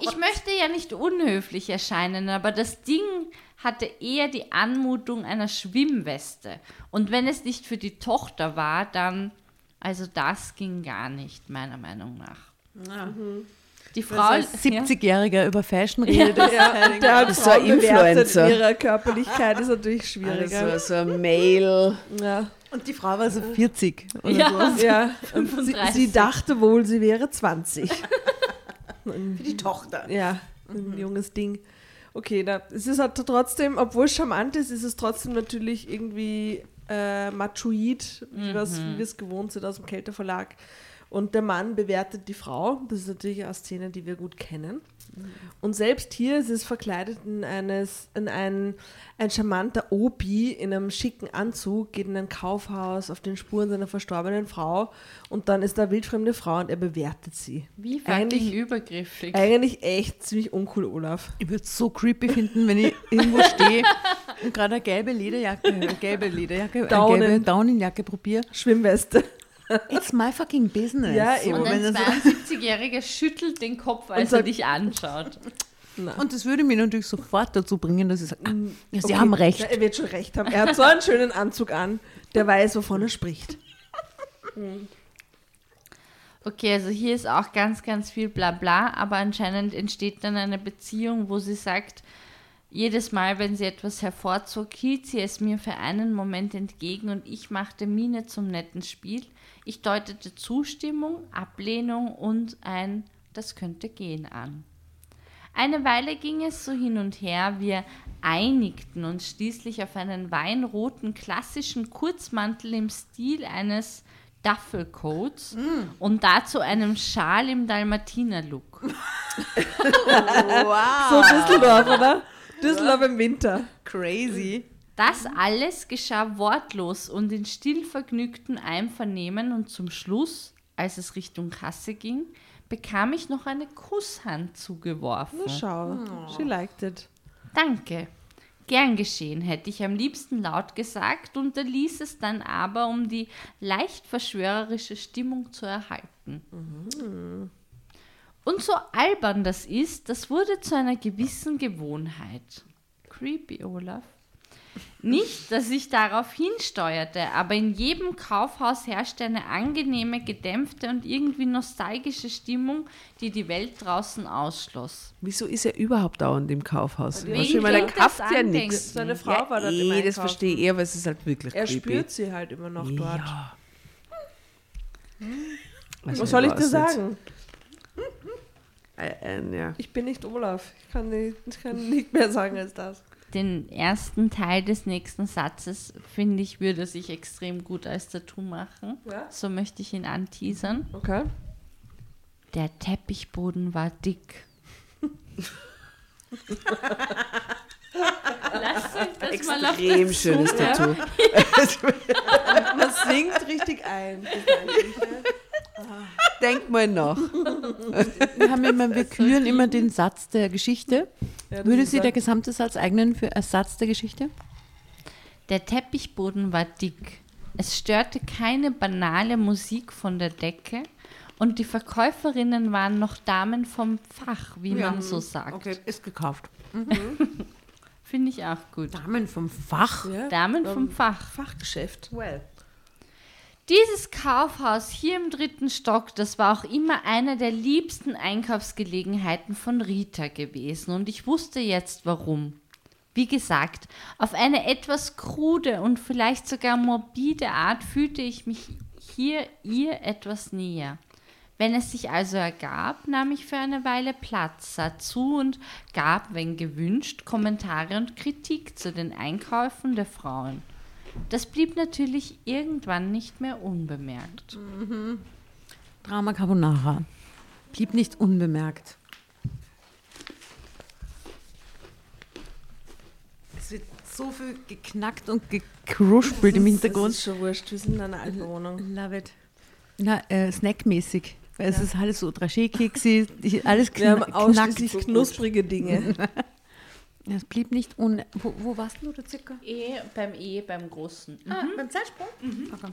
Ich möchte ja nicht unhöflich erscheinen, aber das Ding hatte eher die Anmutung einer Schwimmweste. Und wenn es nicht für die Tochter war, dann, also das ging gar nicht, meiner Meinung nach. Die Frau, Als 70-Jähriger über Fashion redet. Ja, Das ist so ein Influencer. in ihrer Körperlichkeit ist natürlich schwieriger. Also so ein Mail. Ja, Und die Frau war so 40. Oder ja, so. ja. Und sie, 35. sie dachte wohl, sie wäre 20. Für die Tochter. Ja, ein junges Ding. Okay, da, es ist halt trotzdem, obwohl es charmant ist, ist es trotzdem natürlich irgendwie äh, machoid, wie wie wir es gewohnt sind aus dem Kälteverlag. Und der Mann bewertet die Frau. Das ist natürlich eine Szene, die wir gut kennen. Und selbst hier ist es verkleidet in, eines, in ein, ein charmanter Opi in einem schicken Anzug, geht in ein Kaufhaus auf den Spuren seiner verstorbenen Frau und dann ist da eine wildfremde Frau und er bewertet sie. wie fucking Eigentlich- übergriffig. Eigentlich echt ziemlich uncool, Olaf. Ich würde es so creepy finden, wenn ich irgendwo stehe und gerade eine gelbe Lederjacke, äh, gelbe Lederjacke, eine Daunen. gelbe Daunenjacke probiere. Schwimmweste. It's my fucking business. Ja, eben. Und wenn ein das, 72-Jähriger schüttelt den Kopf, als er dich anschaut. und das würde mich natürlich sofort dazu bringen, dass ich sage, ah, ja, Sie Okay, haben recht. Er wird schon recht haben. Er hat so einen schönen Anzug an, der weiß, wovon er spricht. Okay, also hier ist auch ganz, ganz viel Blabla, aber anscheinend entsteht dann eine Beziehung, wo sie sagt, jedes Mal, wenn sie etwas hervorzog, hielt sie es mir für einen Moment entgegen und ich machte Miene zum netten Spiel. Ich deutete Zustimmung, Ablehnung und ein Das könnte gehen an. Eine Weile ging es so hin und her, wir einigten uns schließlich auf einen weinroten klassischen Kurzmantel im Stil eines Duffelcoats und dazu einem Schal im Dalmatiner-Look. So Düsseldorf, oder? Düsseldorf im Winter. Crazy. Das alles geschah wortlos und in stillvergnügtem Einvernehmen und zum Schluss, als es Richtung Kasse ging, bekam ich noch eine Kusshand zugeworfen. Na schau, she liked it. Danke. Gern geschehen, hätte ich am liebsten laut gesagt, unterließ es dann aber, um die leicht verschwörerische Stimmung zu erhalten. Und so albern das ist, das wurde zu einer gewissen Gewohnheit. Creepy, Olaf. Nicht, dass ich darauf hinsteuerte, aber in jedem Kaufhaus herrschte eine angenehme, gedämpfte und irgendwie nostalgische Stimmung, die die Welt draußen ausschloss. Wieso ist er überhaupt dauernd im Kaufhaus? Wegen weil er kauft ja nichts. Seine Frau war dort im eh, das Einkaufen. verstehe ich eher, weil es ist halt wirklich Er creepy. spürt sie halt immer noch dort. Ja. Was soll ich dir sagen? Äh, äh, ja. Ich bin nicht Olaf. Ich kann nicht, ich kann nicht mehr sagen als das. Den ersten Teil des nächsten Satzes, finde ich, würde sich extrem gut als Tattoo machen. Ja? So möchte ich ihn anteasern. Okay. Der Teppichboden war dick. Lasst euch das mal auf Extrem der schönes. Tattoo. Man singt richtig ein. Denk mal nach. Wir, haben immer, wir küren immer den Satz der Geschichte. Ja, Würde sie ja- der gesamte Satz eignen für als Satz der Geschichte? Der Teppichboden war dick. Es störte keine banale Musik von der Decke und die Verkäuferinnen waren noch Damen vom Fach, wie man so sagt. Okay, ist gekauft. Finde ich auch gut. Damen vom Fach. Ja? Damen vom Fach. Fachgeschäft. Well. Dieses Kaufhaus hier im dritten Stock, das war auch immer eine der liebsten Einkaufsgelegenheiten von Rita gewesen und ich wusste jetzt warum. Wie gesagt, auf eine etwas krude und vielleicht sogar morbide Art fühlte ich mich hier ihr etwas näher. Wenn es sich also ergab, nahm ich für eine Weile Platz, sah zu und gab, wenn gewünscht, Kommentare und Kritik zu den Einkäufen der Frauen. Das blieb natürlich irgendwann nicht mehr unbemerkt. Drama Carbonara. Blieb nicht unbemerkt. Es wird so viel geknackt und gekruspelt im Das Hintergrund. ist schon wurscht. Wir sind in einer alten Wohnung. Love it. Na, äh, snackmäßig. Weil Es ist alles so Draché-Keksi, die- alles Wir haben kn knackt. knusprige Dinge. Es blieb nicht un... Wo, wo warst du da circa? E beim E, beim Großen. Ah, beim Zeitsprung? Okay.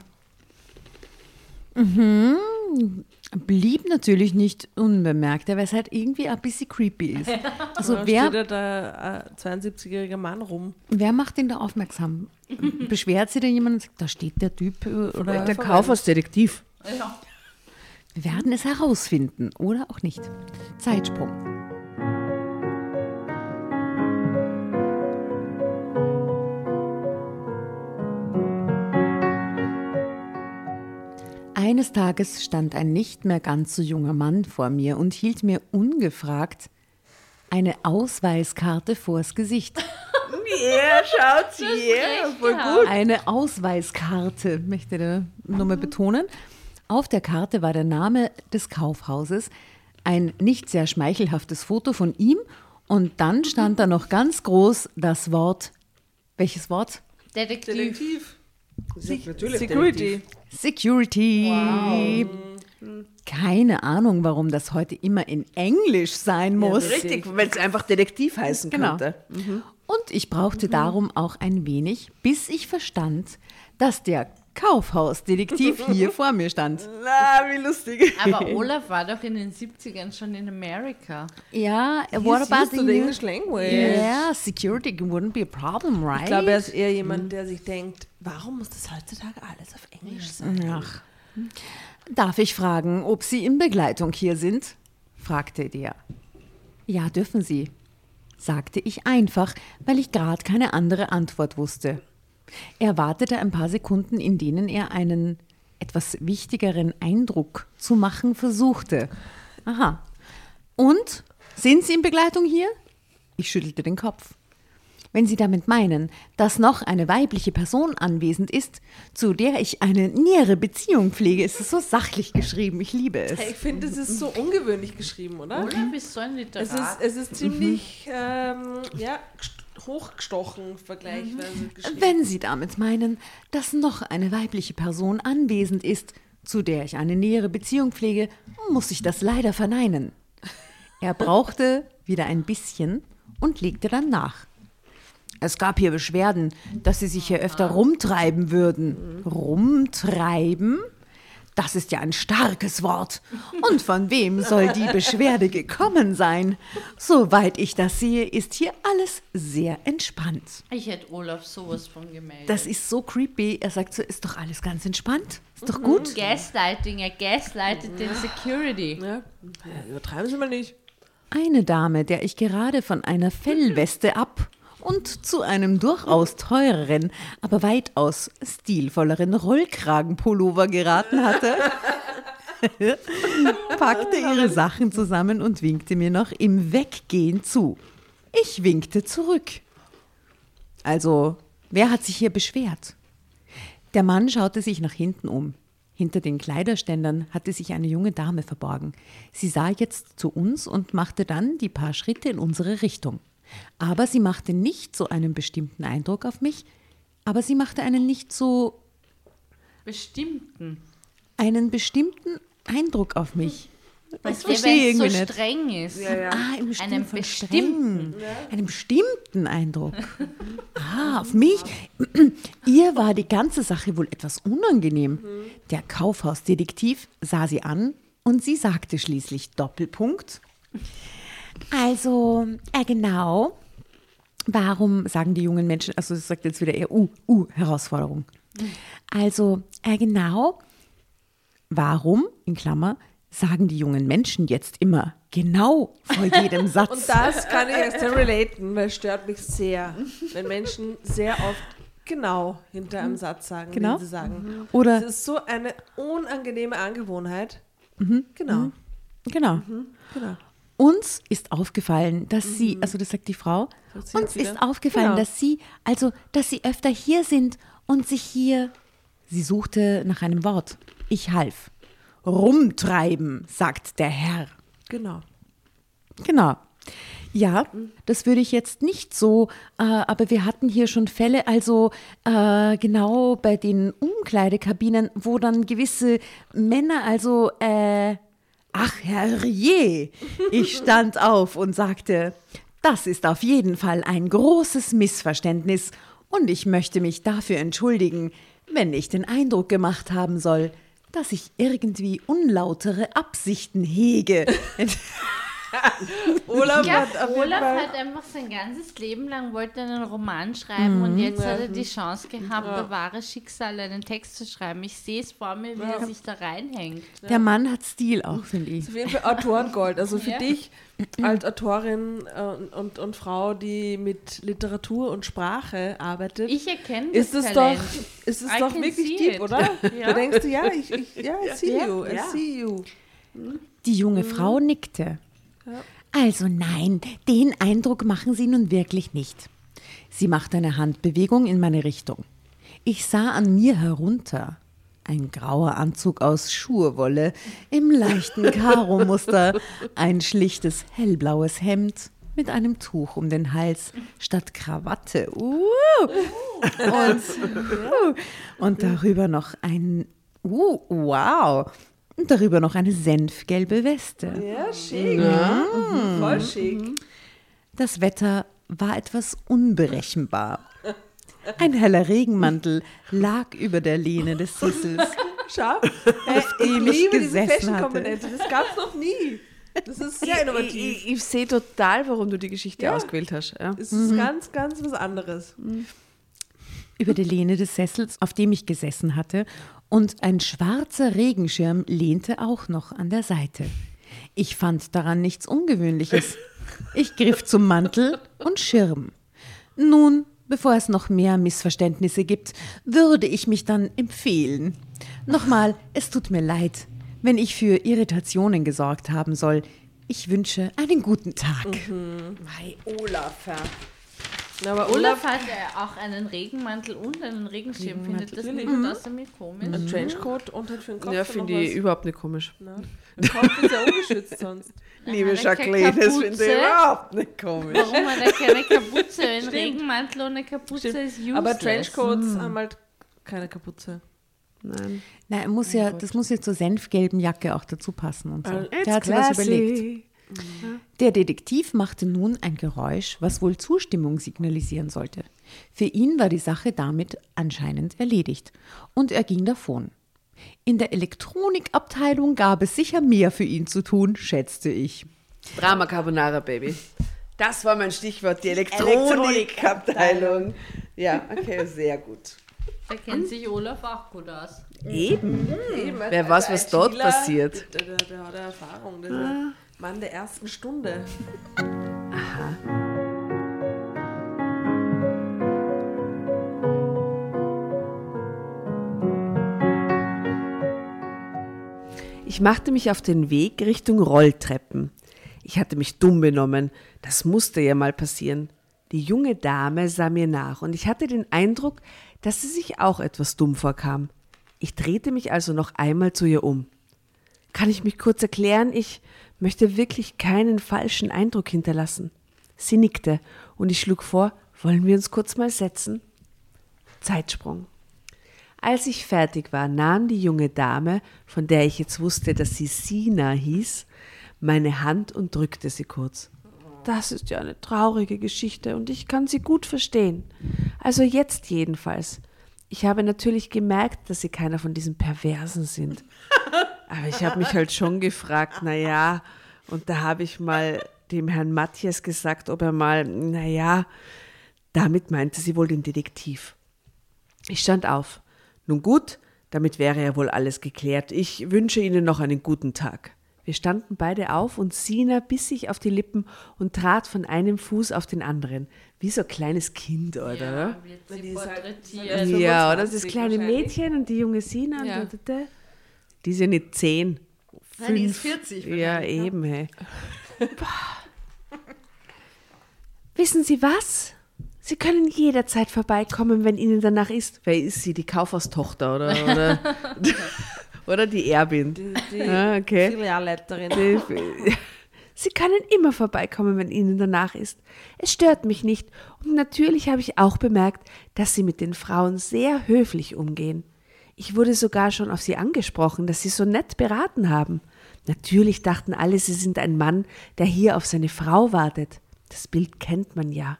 Mhm. Blieb natürlich nicht unbemerkt, weil es halt irgendwie ein bisschen creepy ist. Also Da wer, steht ja der äh, 72-jährige Mann rum. wer macht ihn da aufmerksam? Beschwert sich da jemand und sagt, da steht der Typ äh, oder Der Kaufhausdetektiv. Ja. wir werden es herausfinden oder auch nicht. Zeitsprung. Eines Tages stand ein nicht mehr ganz so junger Mann vor mir und hielt mir ungefragt eine Ausweiskarte vors Gesicht. Ja, schaut sie. Ja, voll gut. Eine Ausweiskarte, möchte der nochmal betonen. Auf der Karte war der Name des Kaufhauses, ein nicht sehr schmeichelhaftes Foto von ihm und dann stand da noch ganz groß das Wort, welches Wort? Detektiv. Detektiv. Natürlich Security. Security. Keine Ahnung, warum das heute immer in Englisch sein muss. Richtig, weil es einfach Detektiv heißen Genau. könnte. Und ich brauchte darum auch ein wenig, bis ich verstand, dass der Kaufhausdetektiv hier vor mir stand. Na, wie lustig. Aber Olaf war doch in den 70ern schon in Amerika. Ja, He's what about the English language. Yeah, security wouldn't be a problem, right? Ich glaube, er ist eher jemand, der sich denkt, warum muss das heutzutage alles auf Englisch sein? Ach. Darf ich fragen, ob Sie in Begleitung hier sind? fragte der. Ja, dürfen Sie, sagte ich einfach, weil ich gerade keine andere Antwort wusste. Er wartete ein paar Sekunden, in denen er einen etwas wichtigeren Eindruck zu machen versuchte. Aha. Und? Sind Sie in Begleitung hier? Ich schüttelte den Kopf. Wenn Sie damit meinen, dass noch eine weibliche Person anwesend ist, zu der ich eine nähere Beziehung pflege, ist es so sachlich geschrieben. Ich liebe es. Ich finde, es ist so ungewöhnlich geschrieben, oder? Olaf ist so ein Es Literat. ist, es ist ziemlich ähm, ja, hochgestochen vergleichsweise geschrieben. Wenn Sie damit meinen, dass noch eine weibliche Person anwesend ist, zu der ich eine nähere Beziehung pflege, muss ich das leider verneinen. Er brauchte wieder ein bisschen und legte dann nach. Es gab hier Beschwerden, dass sie sich hier öfter rumtreiben würden. Rumtreiben? Das ist ja ein starkes Wort. Und von wem soll die Beschwerde gekommen sein? Soweit ich das sehe, ist hier alles sehr entspannt. Ich hätte Olaf sowas von gemeldet. Das ist so creepy. Er sagt so, ist doch alles ganz entspannt. Ist doch gut. Gaslighting, er gaslightet den Security. Ja, ja, übertreiben Sie mal nicht. Eine Dame, der ich gerade von einer Fellweste ab und zu einem durchaus teureren, aber weitaus stilvolleren Rollkragenpullover geraten hatte, packte ihre Sachen zusammen und winkte mir noch im Weggehen zu. Ich winkte zurück. Also, wer hat sich hier beschwert? Der Mann schaute sich nach hinten um. Hinter den Kleiderständern hatte sich eine junge Dame verborgen. Sie sah jetzt zu uns und machte dann die paar Schritte in unsere Richtung. Aber sie machte nicht so einen bestimmten Eindruck auf mich, aber sie machte einen nicht so Bestimmten. einen bestimmten Eindruck auf mich. Verstehe ich wenn irgendwie es so nicht. streng ist. Ah, im Stil Einen von bestimmten. streng. Einen bestimmten Eindruck. Ah, auf mich. Ihr war die ganze Sache wohl etwas unangenehm. Der Kaufhausdetektiv sah sie an und sie sagte schließlich Doppelpunkt. Also, äh, genau. Warum sagen die jungen Menschen, also das sagt jetzt wieder eher uh, uh, Herausforderung. Also, äh, genau. Warum, in Klammer, sagen die jungen Menschen jetzt immer genau vor jedem Satz? Und das kann ich jetzt relaten, weil es stört mich sehr, wenn Menschen sehr oft genau hinter einem Satz sagen, Genau. den sie sagen. Oder- Das ist so eine unangenehme Angewohnheit. Genau. Genau. genau. Uns ist aufgefallen, dass sie, also das sagt die Frau, Sagt uns ist aufgefallen, Genau. dass sie, also dass sie öfter hier sind und sich hier, sie suchte nach einem Wort. Ich half. Rumtreiben, sagt der Herr. Genau. Genau. Ja, das würde ich jetzt nicht so, äh, aber wir hatten hier schon Fälle, also äh, genau bei den Umkleidekabinen, wo dann gewisse Männer, also äh, Ach, herrje! Ich stand auf und sagte, das ist auf jeden Fall ein großes Missverständnis und ich möchte mich dafür entschuldigen, wenn ich den Eindruck gemacht haben soll, dass ich irgendwie unlautere Absichten hege. Olaf Ich hat Olaf Fall hat einfach sein ganzes Leben lang wollte einen Roman schreiben und jetzt hat er die Chance gehabt, Ja. über wahre Schicksale einen Text zu schreiben. Ich sehe es vor mir, wie er sich da reinhängt. Der Mann hat Stil auch, finde ich. auf jeden Fall Autorengold. Also für Ja. dich als Autorin äh, und, und, und Frau, die mit Literatur und Sprache arbeitet, Ich erkenne ist das es Talent. doch, ist es I doch wirklich deep, it. oder? Ja. Da denkst du, ja, ich, ich ja, I see Ja. you, I Ja. see you. Die junge Frau nickte. Also nein, den Eindruck machen Sie nun wirklich nicht. Sie machte eine Handbewegung in meine Richtung. Ich sah an mir herunter. Ein grauer Anzug aus Schurwolle im leichten Karo-Muster, ein schlichtes hellblaues Hemd mit einem Tuch um den Hals statt Krawatte. Uh. Und, und darüber noch ein, uh, wow, und darüber noch eine senfgelbe Weste. Ja, schick. Mhm. Voll schick. Das Wetter war etwas unberechenbar. Ein heller Regenmantel lag über der Lehne des Sessels, Schau, auf ich dem ich liebe diese gesessen hatte. Das gab es noch nie. Das ist sehr Ich, innovativ. ich, ich sehe total, warum du die Geschichte Ja. ausgewählt hast. Ja. Es ist ganz, ganz was anderes. Über der Lehne des Sessels, auf dem ich gesessen hatte, und ein schwarzer Regenschirm lehnte auch noch an der Seite. Ich fand daran nichts Ungewöhnliches. Ich griff zum Mantel und Schirm. Nun, bevor es noch mehr Missverständnisse gibt, würde ich mich dann empfehlen. Nochmal, es tut mir leid, wenn ich für Irritationen gesorgt haben soll. Ich wünsche einen guten Tag. Hey, Olaf. Ja. Aber Olaf hat ja auch einen Regenmantel und einen Regenschirm. Findet das natürlich. niemand außer mir komisch? ein Trenchcoat und halt für den Kopf Ja, finde ich was. überhaupt nicht komisch. Nein. Der Kopf ist ja ungeschützt sonst. Liebe Jacqueline, das finde ich überhaupt nicht komisch. Warum hat er keine Kapuze? Ein Regenmantel ohne Kapuze ist useless. Aber Trenchcoats haben halt keine Kapuze. Nein. Er muss ja, das muss ja zur senfgelben Jacke auch dazu passen und so. Äh, Der hat sich was überlegt. Der Detektiv machte nun ein Geräusch, was wohl Zustimmung signalisieren sollte. Für ihn war die Sache damit anscheinend erledigt und er ging davon. In der Elektronikabteilung gab es sicher mehr für ihn zu tun, schätzte ich. Drama Carbonara, Baby. Das war mein Stichwort, die Elektronikabteilung. Ja, okay, sehr gut. Da kennt sich Olaf auch gut aus. Eben. Eben, Wer weiß, was dort passiert. Der, der, der hat Erfahrung. Der ein Mann der ersten Stunde. Ich machte mich auf den Weg Richtung Rolltreppen. Ich hatte mich dumm benommen. Das musste ja mal passieren. Die junge Dame sah mir nach und ich hatte den Eindruck, dass sie sich auch etwas dumm vorkam. Ich drehte mich also noch einmal zu ihr um. Kann ich mich kurz erklären? Ich möchte wirklich keinen falschen Eindruck hinterlassen. Sie nickte und ich schlug vor, wollen wir uns kurz mal setzen? Zeitsprung. Als ich fertig war, nahm die junge Dame, von der ich jetzt wusste, dass sie Sina hieß, meine Hand und drückte sie kurz. Das ist ja eine traurige Geschichte und ich kann sie gut verstehen. Also jetzt jedenfalls. Ich habe natürlich gemerkt, dass sie keiner von diesen Perversen sind. Aber ich habe mich halt schon gefragt, na ja, und da habe ich mal dem Herrn Matthias gesagt, ob er mal, na ja, damit meinte sie wohl den Detektiv. Ich stand auf. Nun gut, damit wäre ja wohl alles geklärt. Ich wünsche Ihnen noch einen guten Tag. Wir standen beide auf und Sina biss sich auf die Lippen und trat von einem Fuß auf den anderen. Wie so ein kleines Kind, oder? Ja, wird sie Die ist halt- porträtiert. Ja. Oder das 25 kleine. Mädchen und die junge Sina. Ja. und da, da, da. Die ist ja nicht zehn. Nein, die ist fünf. 40 Ja, eben, hey. Wissen Sie was? Sie können jederzeit vorbeikommen, wenn Ihnen danach ist. Wer ist sie? Die Kaufhaustochter oder, oder, oder die Erbin? Die, die Ah, okay. Filialleiterin. Die- Sie können immer vorbeikommen, wenn Ihnen danach ist. Es stört mich nicht. Und natürlich habe ich auch bemerkt, dass Sie mit den Frauen sehr höflich umgehen. Ich wurde sogar schon auf Sie angesprochen, dass Sie so nett beraten haben. Natürlich dachten alle, sie sind ein Mann, der hier auf seine Frau wartet. Das Bild kennt man ja.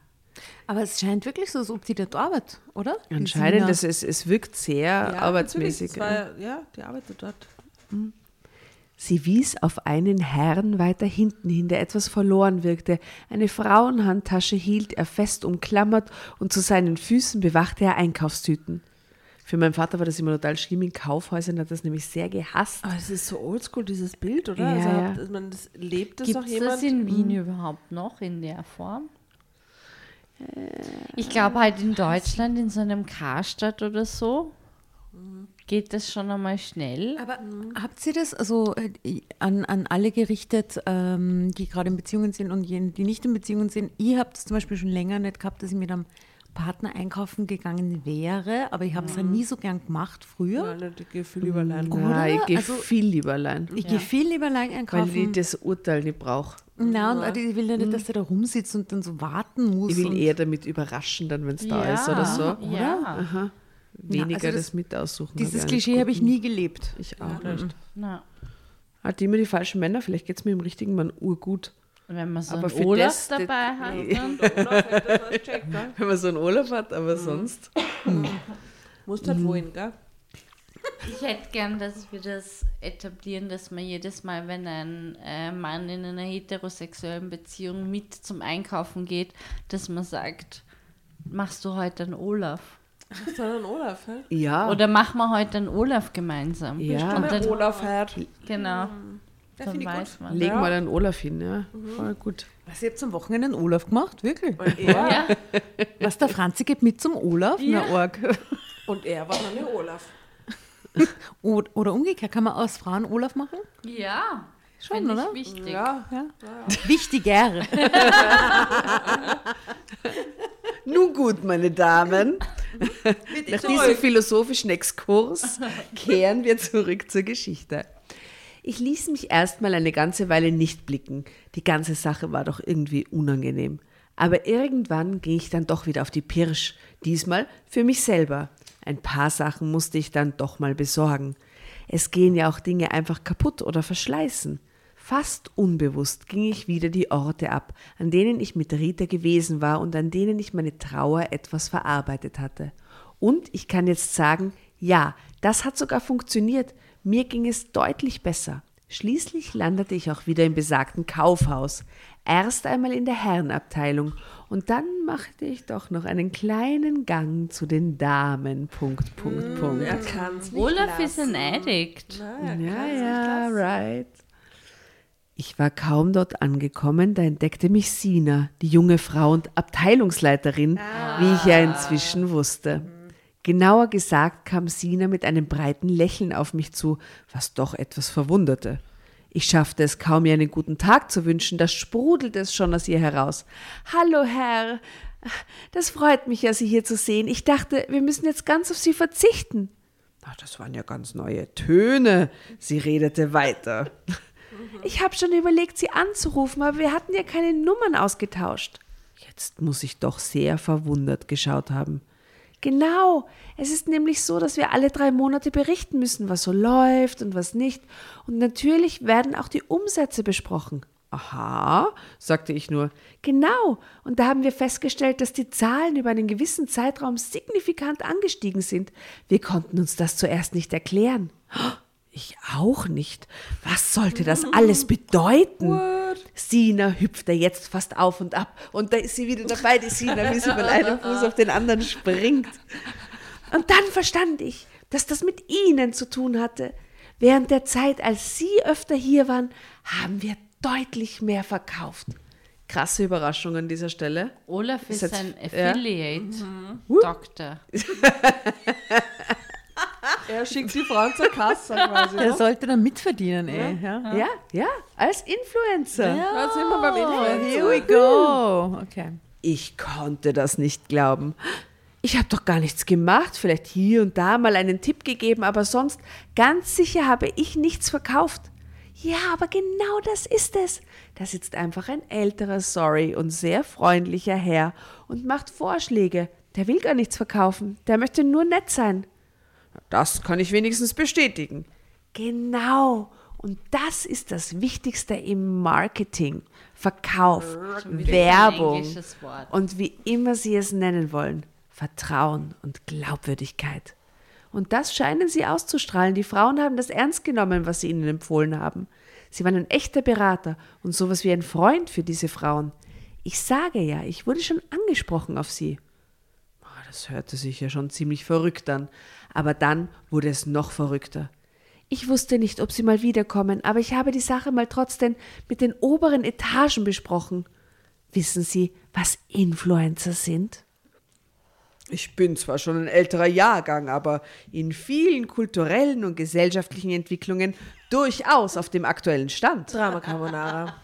Aber es scheint wirklich so, als ob die dort arbeitet, oder? Anscheinend, Sina. es, es, es wirkt sehr arbeitsmäßig. natürlich, das war- ja, die arbeitet dort. Sie wies auf einen Herrn weiter hinten hin, der etwas verloren wirkte. Eine Frauenhandtasche hielt er fest umklammert und zu seinen Füßen bewachte er Einkaufstüten. Für meinen Vater war das immer total schlimm in Kaufhäusern, er hat das nämlich sehr gehasst. Aber es ist so oldschool, dieses Bild, oder? Ja, also, ja. habt- also man, das, lebt das Gibt noch es jemand? das in Wien überhaupt noch in der Form? Ich glaube halt in Deutschland, in so einem Karstadt oder so, geht das schon einmal schnell. Aber habt ihr das also äh, an, an alle gerichtet, ähm, die gerade in Beziehungen sind und jene, die nicht in Beziehungen sind? Ich habe das zum Beispiel schon länger nicht gehabt, dass ich mit einem Partner einkaufen gegangen wäre, aber ich habe es ja nie so gern gemacht früher. Ja, nicht, ich gehe viel über allein. Na, ich gehe Also- viel lieber allein, Ich gehe viel lieber allein weil einkaufen. ich das Urteil nicht brauche. Nein, und ich will ja nicht, dass der da rumsitzt und dann so warten muss. Ich will eher damit überraschen, dann wenn es da ist oder so. Ja. Weniger also das- das, mit aussuchen. Dieses hab Klischee habe ich nie gelebt. Ich auch nicht. Na, Hat immer die falschen Männer, vielleicht geht es mir im richtigen Mann urgut. Wenn man so Aber einen Olaf das- dabei hat, dann Wenn man so einen Urlaub hat, aber sonst. Musst halt wohin, gell? Ich hätte gern, dass wir das etablieren, dass man jedes Mal, wenn ein äh, Mann in einer heterosexuellen Beziehung mit zum Einkaufen geht, dass man sagt, machst du heute einen Olaf? Sondern Olaf, hä? Ja. Oder machen wir heute einen Olaf gemeinsam? Ja. Und dann, Olaf hört. genau, Ja, dann weiß man. Leg Ja. mal einen Olaf hin, ja. Voll gut. Was, ihr habt am Wochenende einen Olaf gemacht? Wirklich? Und er, Ja, Was, der Franzi geht mit zum Olaf? Ja. Na, arg. und er war dann der Olaf. Oder, umgekehrt, kann man aus Frauen Olaf machen? ja. Schon, Find oder? Ich wichtig. Ja. Ja. Wichtiger. Nun gut, meine Damen. Nach diesem philosophischen Exkurs kehren wir zurück zur Geschichte. Ich ließ mich erstmal eine ganze Weile nicht blicken. Die ganze Sache war doch irgendwie unangenehm. Aber irgendwann ging ich dann doch wieder auf die Pirsch. Diesmal für mich selber. Ein paar Sachen musste ich dann doch mal besorgen. Es gehen ja auch Dinge einfach kaputt oder verschleißen. Fast unbewusst ging ich wieder die Orte ab, an denen ich mit Rita gewesen war und an denen ich meine Trauer etwas verarbeitet hatte. Und ich kann jetzt sagen, ja, das hat sogar funktioniert. Mir ging es deutlich besser. Schließlich landete ich auch wieder im besagten Kaufhaus. Erst einmal in der Herrenabteilung und dann machte ich doch noch einen kleinen Gang zu den Damen. Punkt, Punkt, Punkt. Er kann es nicht Olaf ist lassen. ein Addict. Er Ja, kann's ja, right. Ich war kaum dort angekommen, da entdeckte mich Sina, die junge Frau und Abteilungsleiterin, wie ich ja inzwischen wusste. Genauer gesagt kam Sina mit einem breiten Lächeln auf mich zu, was doch etwas verwunderte. Ich schaffte es kaum, ihr einen guten Tag zu wünschen, da sprudelte es schon aus ihr heraus. Hallo, Herr. Das freut mich ja, Sie hier zu sehen. Ich dachte, wir müssen jetzt ganz auf Sie verzichten. Ach, das waren ja ganz neue Töne. Sie redete weiter. Ich habe schon überlegt, Sie anzurufen, aber wir hatten ja keine Nummern ausgetauscht. Jetzt muss ich doch sehr verwundert geschaut haben. Genau, es ist nämlich so, dass wir alle drei Monate berichten müssen, was so läuft und was nicht. Und natürlich werden auch die Umsätze besprochen. Aha, sagte ich nur. Genau, und da haben wir festgestellt, dass die Zahlen über einen gewissen Zeitraum signifikant angestiegen sind. Wir konnten uns das zuerst nicht erklären. Ich auch nicht. Was sollte das alles bedeuten? Sina hüpfte jetzt fast auf und ab. Und da ist sie wieder dabei, die Sina, wie sie von einem Fuß auf den anderen springt. Und dann verstand ich, dass das mit ihnen zu tun hatte. Während der Zeit, als sie öfter hier waren, haben wir deutlich mehr verkauft. Krasse Überraschung an dieser Stelle. Olaf ist jetzt- ein ja. Er schickt die Frauen zur Kasse quasi. Der sollte dann mitverdienen, ey. Ja. Ja, ja, als Influencer. Da sind wir beim Influencer. Here we go. Okay. Ich konnte das nicht glauben. Ich habe doch gar nichts gemacht, vielleicht hier und da mal einen Tipp gegeben, aber sonst ganz sicher habe ich nichts verkauft. Ja, aber genau das ist es. Da sitzt einfach ein älterer, sorry und sehr freundlicher Herr und macht Vorschläge. Der will gar nichts verkaufen, der möchte nur nett sein. Das kann ich wenigstens bestätigen. Genau. Und das ist das Wichtigste im Marketing. Verkauf, Werbung und wie immer Sie es nennen wollen, Vertrauen und Glaubwürdigkeit. Und das scheinen Sie auszustrahlen. Die Frauen haben das ernst genommen, was Sie ihnen empfohlen haben. Sie waren ein echter Berater und sowas wie ein Freund für diese Frauen. Ich sage ja, ich wurde schon angesprochen auf Sie. Das hörte sich ja schon ziemlich verrückt an. Aber dann wurde es noch verrückter. Ich wusste nicht, ob Sie mal wiederkommen, aber ich habe die Sache mal trotzdem mit den oberen Etagen besprochen. Wissen Sie, was Influencer sind? Ich bin zwar schon ein älterer Jahrgang, aber in vielen kulturellen und gesellschaftlichen Entwicklungen durchaus auf dem aktuellen Stand. Drama Carbonara.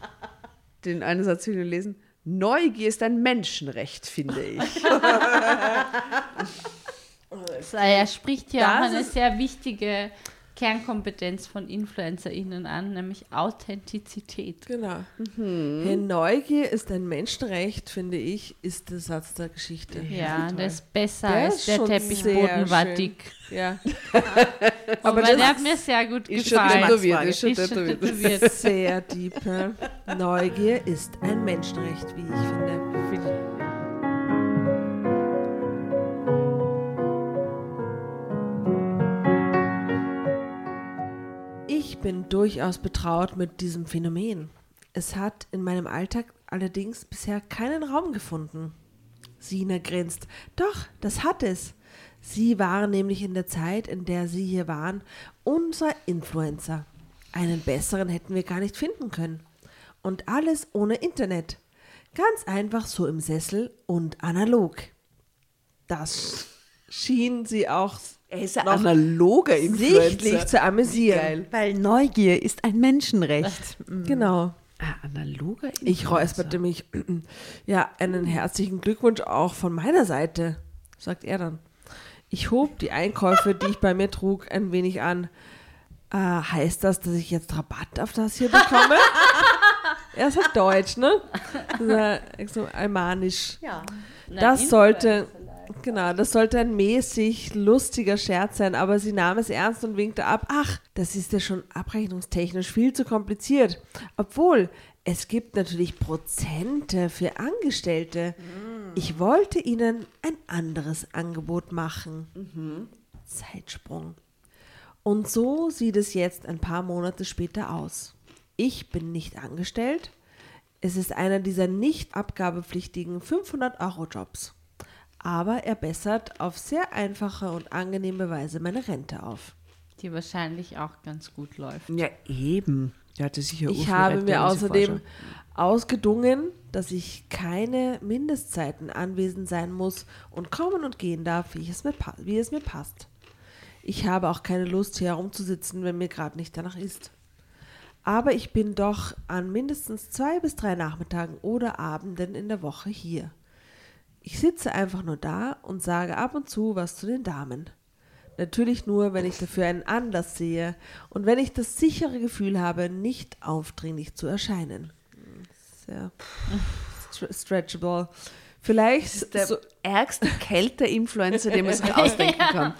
Den einen Satz will ich lesen. Neugier ist ein Menschenrecht, finde ich. So, er spricht hier Das auch eine ist- sehr wichtige Kernkompetenz von InfluencerInnen an, nämlich Authentizität. Genau. Hey, Neugier ist ein Menschenrecht, finde ich, ist der Satz der Geschichte. Ja, der ist besser Der als ist der schon Teppichboden war schön. dick. Ja, Aber das der hat mir sehr gut Ist schon gefallen. tätowiert, ist schon Ist schon tätowiert. tätowiert. sehr deep. ja. Neugier ist ein Menschenrecht, wie ich finde. Ich bin durchaus betraut mit diesem Phänomen. Es hat in meinem Alltag allerdings bisher keinen Raum gefunden. Sina grinst. Doch, das hat es. Sie waren nämlich in der Zeit, in der Sie hier waren, unser Influencer. Einen besseren hätten wir gar nicht finden können. Und alles ohne Internet. Ganz einfach so im Sessel und analog. Das schien sie auch Er ist ein analoger Influencer. sichtlich zu amüsieren. Geil. Weil Neugier ist ein Menschenrecht. Genau. Ah, analoger Influencer. Ich räusperte mich. Ja, einen herzlichen Glückwunsch auch von meiner Seite, sagt er dann. Ich hob die Einkäufe, die ich bei mir trug, ein wenig an. Äh, heißt das, dass ich jetzt Rabatt auf das hier bekomme? er sagt Deutsch, ne? Das ist ja so almanisch. Ja. Das sollte, genau, das sollte ein mäßig lustiger Scherz sein, aber sie nahm es ernst und winkte ab. Ach, das ist ja schon abrechnungstechnisch viel zu kompliziert. Obwohl, es gibt natürlich Prozente für Angestellte. Ich wollte ihnen ein anderes Angebot machen. Zeitsprung. Und so sieht es jetzt ein paar Monate später aus. Ich bin nicht angestellt. Es ist einer dieser nicht abgabepflichtigen 500-Euro-Jobs. Aber er bessert auf sehr einfache und angenehme Weise meine Rente auf. Die wahrscheinlich auch ganz gut läuft. Ja, eben. Der hatte sicher Ich habe mir außerdem ausgedungen, dass ich keine Mindestzeiten anwesend sein muss und kommen und gehen darf, wie es mir, wie es mir passt. Ich habe auch keine Lust, hier herumzusitzen, wenn mir gerade nicht danach ist. Aber ich bin doch an mindestens zwei bis drei Nachmittagen oder Abenden in der Woche hier. Ich sitze einfach nur da und sage ab und zu was zu den Damen. Natürlich nur, wenn ich dafür einen Anlass sehe und wenn ich das sichere Gefühl habe, nicht aufdringlich zu erscheinen. Sehr stre- stretchable. Vielleicht Der so, ärgste Kälter-Influencer, den man sich ausdenken kann.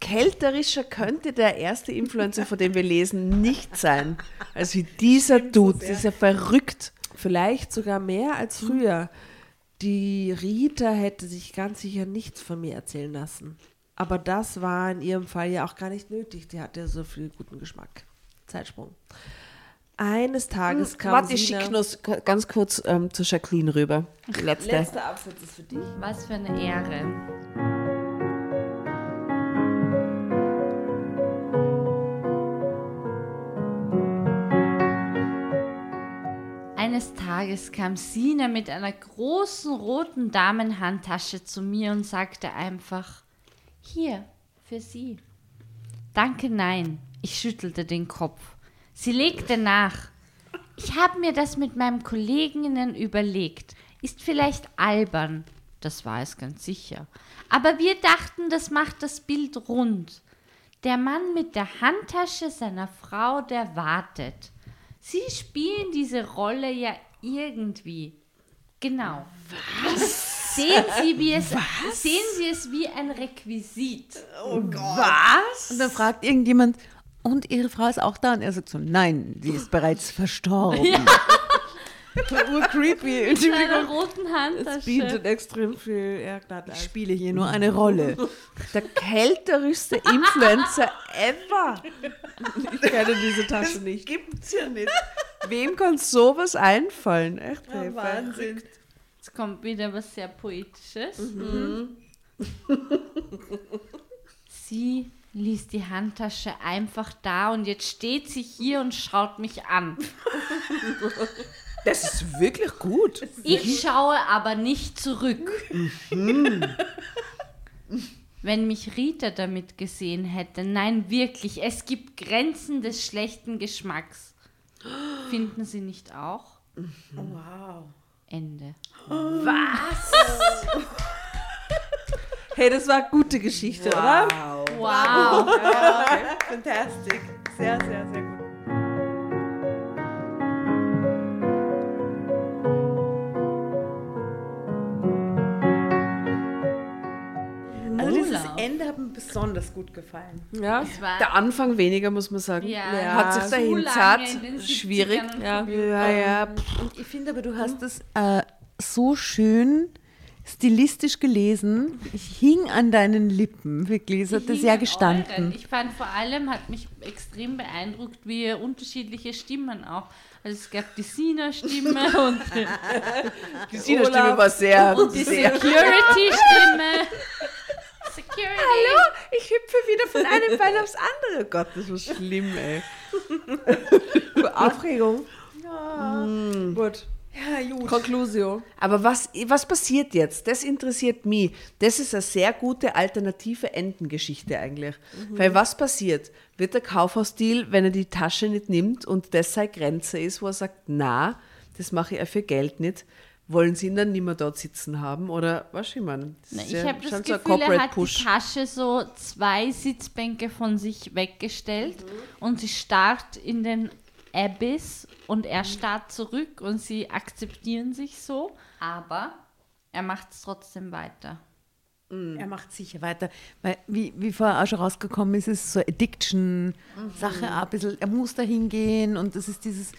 Kälterischer könnte der erste Influencer, von dem wir lesen, nicht sein. als wie dieser Dude. Das ist ja verrückt. vielleicht sogar mehr als früher. Die Rita hätte sich ganz sicher nichts von mir erzählen lassen. Aber das war in ihrem Fall ja auch gar nicht nötig. Die hatte ja so viel guten Geschmack. Zeitsprung. Eines Tages kam Hm, Warte, ich schicke noch ganz kurz ähm, zu Jacqueline rüber. Die letzte. Letzter Absatz ist für dich. Was für eine Ehre. Eines Tages kam Sina mit einer großen roten Damenhandtasche zu mir und sagte einfach, hier, für Sie. Danke, nein. Ich schüttelte den Kopf. Sie legte nach. Ich habe mir das mit meinen Kolleginnen überlegt. Ist vielleicht albern. Das war es ganz sicher. Aber wir dachten, das macht das Bild rund. Der Mann mit der Handtasche seiner Frau, der wartet. Sie spielen diese Rolle ja irgendwie. Genau. Was? Sehen Sie, wie es, sehen Sie es wie ein Requisit. Was? Und dann fragt irgendjemand, und ihre Frau ist auch da. Und er sagt so, nein, die ist bereits verstorben. Urcreepy. Mit einer roten Es bietet Handtasche. extrem viel Erdglatt. Ich spiele hier nur eine Rolle. Der kälterischste Influencer ever. Ich kenne diese Tasche nicht. Gibt's ja nicht. Wem kann sowas einfallen? Echt, hey, Wahnsinn. Jetzt kommt wieder was sehr Poetisches. Sie ließ die Handtasche einfach da und jetzt steht sie hier und schaut mich an. Das ist wirklich gut. Ich schaue aber nicht zurück. Wenn mich Rita damit gesehen hätte, nein, wirklich, es gibt Grenzen des schlechten Geschmacks. Finden Sie nicht auch? Wow. Ende. Hey, das war eine gute Geschichte, oder? Wow. Fantastic. Sehr, sehr, sehr gut. Ende hat mir besonders gut gefallen. Ja. Der Anfang weniger, muss man sagen. Ja, Hat sich so dahin zart. in den 70ern Schwierig. Ja. Ja, ja. Und ich finde aber, du hast es äh, so schön stilistisch gelesen. Ich hing an deinen Lippen, wirklich. Es hat sehr an gestanden. euren. Ich fand vor allem, hat mich extrem beeindruckt, wie ihr unterschiedliche Stimmen auch. Also es gab die Sina-Stimme und, Die Sina-Stimme war sehr, und die sehr. Security-Stimme. Security. Hallo, ich hüpfe wieder von einem Bein aufs andere. Gott, das war schlimm, ey. Aufregung. Hm. Gut. Ja, gut. Conclusio. Aber was, was passiert jetzt? Das interessiert mich. Das ist eine sehr gute alternative Endengeschichte eigentlich. Weil was passiert? Wird der Kaufhausdeal, wenn er die Tasche nicht nimmt und das seine Grenze ist, wo er sagt, na, das mache ich für Geld nicht, wollen sie ihn dann nicht mehr dort sitzen haben? Oder was ich meine? Na, ich habe das Gefühl, er hat Push. die Tasche so zwei Sitzbänke von sich weggestellt und sie starrt in den Abyss und er starrt zurück und sie akzeptieren sich so, aber er macht es trotzdem weiter. Er macht sicher weiter. Weil, wie, wie vorher auch schon rausgekommen ist, ist so Addiction-Sache auch ein bisschen. Er muss da hingehen und das ist dieses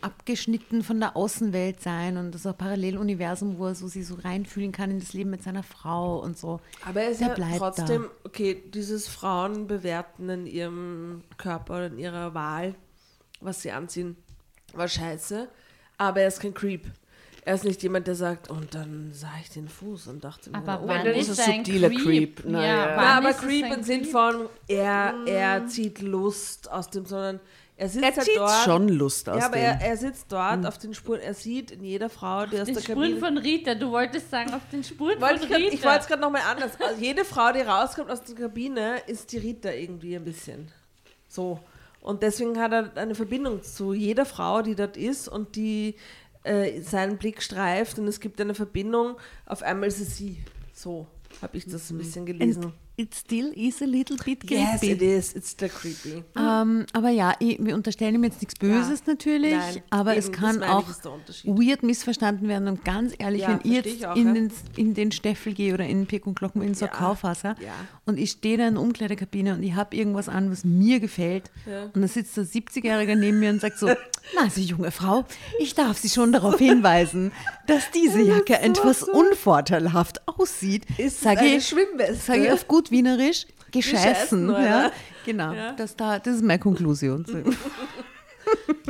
abgeschnitten von der Außenwelt sein und das ist ein Paralleluniversum, wo er so sich so reinfühlen kann in das Leben mit seiner Frau und so. Aber es ist Der ja bleibt trotzdem, okay, dieses Frauen bewerten in ihrem Körper oder in ihrer Wahl, was sie anziehen, war scheiße. Aber er ist kein Creep. Er ist nicht jemand, der sagt, und dann sah ich den Fuß und dachte mir, Aber oh, wann dann ist ist er er ein subtiler Creep? Creep. Na ja. Na, aber Creep im Sinn von, er, er zieht Lust aus dem, sondern er sitzt Er halt zieht dort. schon Lust aus ja, aber dem. er, er sitzt dort auf den Spuren, er sieht in jeder Frau, die aus Den der Spuren Kabine... von Rita, du wolltest sagen, auf den Spuren von ich grad- Rita. ich wollte es gerade nochmal anders. Also jede Frau, die rauskommt aus der Kabine, ist die Rita irgendwie ein bisschen. So. Und deswegen hat er eine Verbindung zu jeder Frau, die dort ist und die äh, seinen Blick streift und es gibt eine Verbindung. Auf einmal ist es sie. So habe ich das ein bisschen gelesen. It still is a little bit yes, creepy. it is. It's the creepy. Ähm, aber ja, ich, wir unterstellen ihm jetzt nichts Böses natürlich, Nein, aber eben, es kann auch weird missverstanden werden. Und ganz ehrlich, Ja, wenn ich jetzt ich auch, in, ja. den, in den Steffel gehe oder in Pek und Glocken in so ein Ja, Kaufhaus ja, ja. und ich stehe da in der Umkleidekabine und ich habe irgendwas an, was mir gefällt und da sitzt der 70-Jährige neben mir und sagt so, na, Sie junge Frau, ich darf Sie schon darauf hinweisen, dass diese Jacke etwas unvorteilhaft aussieht. Ist sage eine ich, Schwimmweste. Sage ich auf gut Wienerisch, gescheißen. Gescheißen? Ja, genau, Das, da, das ist meine Konklusion.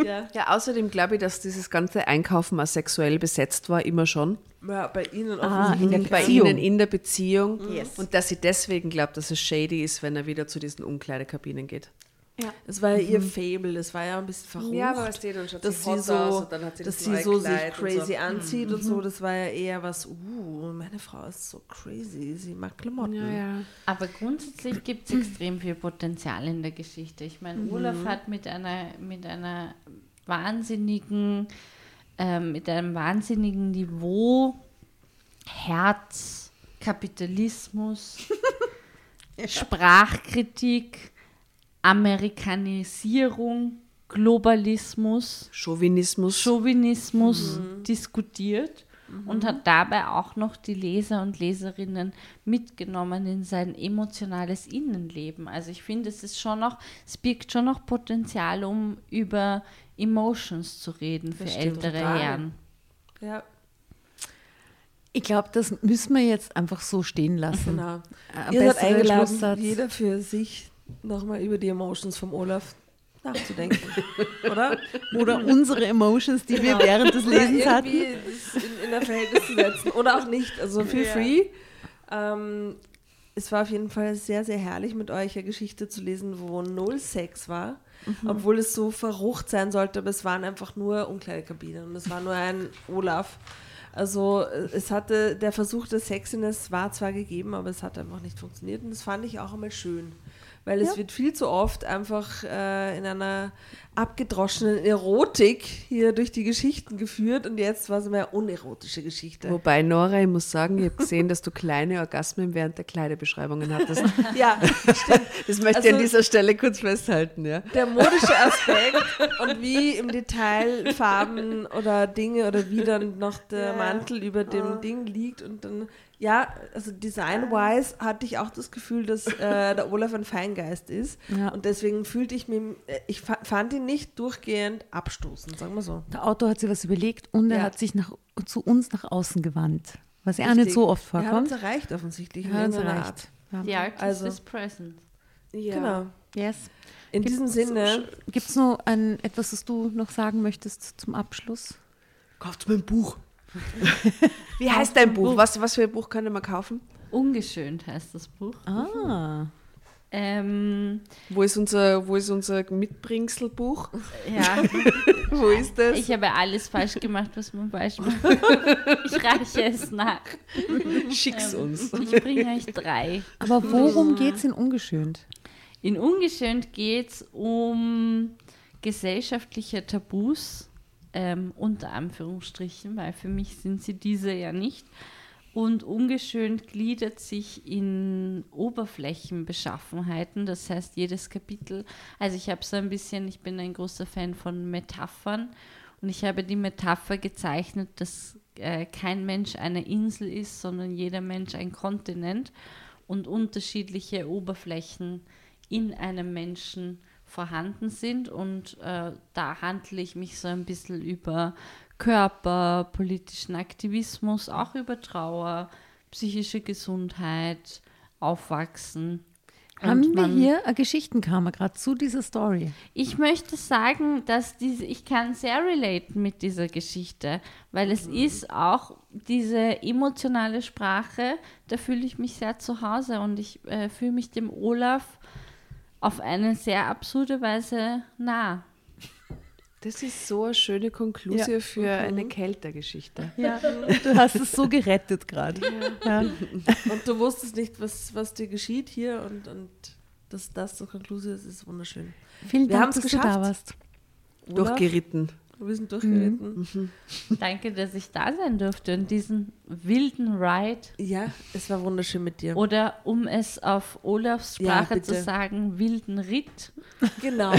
Ja. Ja, außerdem glaube ich, dass dieses ganze Einkaufen mal sexuell besetzt war, immer schon. ja, bei Ihnen Ah, in der. Bei Beziehung. ihnen in der Beziehung. Yes. Und dass sie deswegen glaubt, dass es shady ist, wenn er wieder zu diesen Umkleidekabinen geht. Das war ja ihr Fable, das war ja ein bisschen verrucht. Ja, aber weißt du, dann schaut dass sie so, aus und dann hat sie dass das sie so sich Kleid und crazy so. anzieht und so, das war ja eher was, uh, meine Frau ist so crazy, sie mag Klamotten. Aber grundsätzlich gibt es extrem viel Potenzial in der Geschichte. Ich meine, Mhm. Olaf hat mit einer, mit einer wahnsinnigen, ähm, mit einem wahnsinnigen Niveau Herz, Kapitalismus, Sprachkritik, Amerikanisierung, Globalismus, Chauvinismus. Chauvinismus Mhm. diskutiert und hat dabei auch noch die Leser und Leserinnen mitgenommen in sein emotionales Innenleben. Also ich finde, es ist schon noch, es birgt schon noch Potenzial, um über Emotions zu reden für ältere total. Herren. Ja, Ich glaube, das müssen wir jetzt einfach so stehen lassen. genau. Ein Ihr seid eingeladen, Schlusssatz. jeder für sich nochmal über die Emotions vom Olaf nachzudenken. Oder? Oder unsere Emotions, die wir während des Lesens hatten. in, in ein Verhältnis zu setzen. Oder auch nicht. Also feel free. Ähm, es war auf jeden Fall sehr, sehr herrlich, mit euch eine Geschichte zu lesen, wo null Sex war. Obwohl es so verrucht sein sollte, aber es waren einfach nur Umkleidekabinen und es war nur ein Olaf. Also äh, es hatte, der Versuch der Sexiness war zwar gegeben, aber es hat einfach nicht funktioniert und das fand ich auch einmal schön. Weil es wird viel zu oft einfach äh, in einer abgedroschenen Erotik hier durch die Geschichten geführt und jetzt war es eine mehr unerotische Geschichte. Wobei, Nora, ich muss sagen, ich habe gesehen, dass du kleine Orgasmen während der Kleiderbeschreibungen hattest. Ja, stimmt. Das möchte ich an Also- dieser Stelle kurz festhalten, ja. Der modische Aspekt und wie im Detail Farben oder Dinge oder wie dann noch der Mantel über dem Ding liegt und dann, ja, also design-wise hatte ich auch das Gefühl, dass äh, der Olaf ein Feingeist ist Ja. und deswegen fühlte ich mich, äh, ich fa fand ihn nicht durchgehend abstoßend, sagen wir so. Der Autor hat sich was überlegt und er Ja. hat sich nach, zu uns nach außen gewandt. Was ja auch nicht so oft Er hat uns vorkommt. erreicht offensichtlich. Er hat uns erreicht. Art. The artist Also- is present. ja. Genau. Yes. In diesem Sinne, Gibt es noch ein, etwas, was du noch sagen möchtest zum Abschluss? Kauft mir ein Buch. Wie heißt dein Buch? Was, was für ein Buch können wir kaufen? Ungeschönt heißt das Buch. Ah. Ähm, Wo ist unser, wo ist unser Mitbringselbuch? ja, Wo ist das? ich habe alles falsch gemacht, was man falsch macht. Ich reiche es nach. Schick's uns. Ich bringe euch drei. Aber worum geht es in Ungeschönt? In Ungeschönt geht es um gesellschaftliche Tabus, ähm, unter Anführungsstrichen, weil für mich sind sie diese ja nicht. Und ungeschönt gliedert sich in Oberflächenbeschaffenheiten. Das heißt, jedes Kapitel, also ich habe so ein bisschen, ich bin ein großer Fan von Metaphern und ich habe die Metapher gezeichnet, dass äh, kein Mensch eine Insel ist, sondern jeder Mensch ein Kontinent und unterschiedliche Oberflächen in einem Menschen vorhanden sind. Und äh, da handle ich mich so ein bisschen über Körper, politischen Aktivismus, auch über Trauer, psychische Gesundheit, Aufwachsen. Haben Und wir man- hier eine Geschichtenkammer gerade zu dieser Story? ich möchte sagen, dass diese, ich kann sehr relaten mit dieser Geschichte, weil es ist auch diese emotionale Sprache, da fühle ich mich sehr zu Hause und ich äh, fühle mich dem Olaf auf eine sehr absurde Weise nah. Das ist so eine schöne Konklusion Ja. für eine Kältergeschichte. Ja, du hast es so gerettet gerade. Ja. und du wusstest nicht, was, was dir geschieht hier und, und dass das zur Konklusion ist, ist wunderschön. Vielen Wir Dank, dass geschafft. du da warst. Olaf, Durchgeritten. Wir sind durchgeritten. Danke, dass ich da sein durfte und diesen wilden Ride Ja, es war wunderschön mit dir. oder um es auf Olafs Ja, Sprache zu bitte. sagen, wilden Ritt. Genau. du,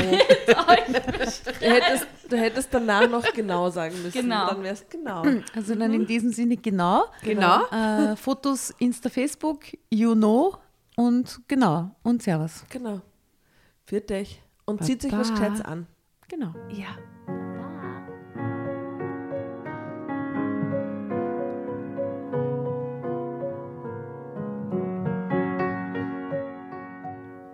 hättest, du hättest danach noch genau sagen müssen. Genau. Dann wär's genau. Also dann in diesem Sinne genau. Genau. Äh, Fotos, Insta, Facebook, you know und genau. Und Servus. Genau. Für dich. Und zieht sich was Baba. Gescheites an. Genau. Ja.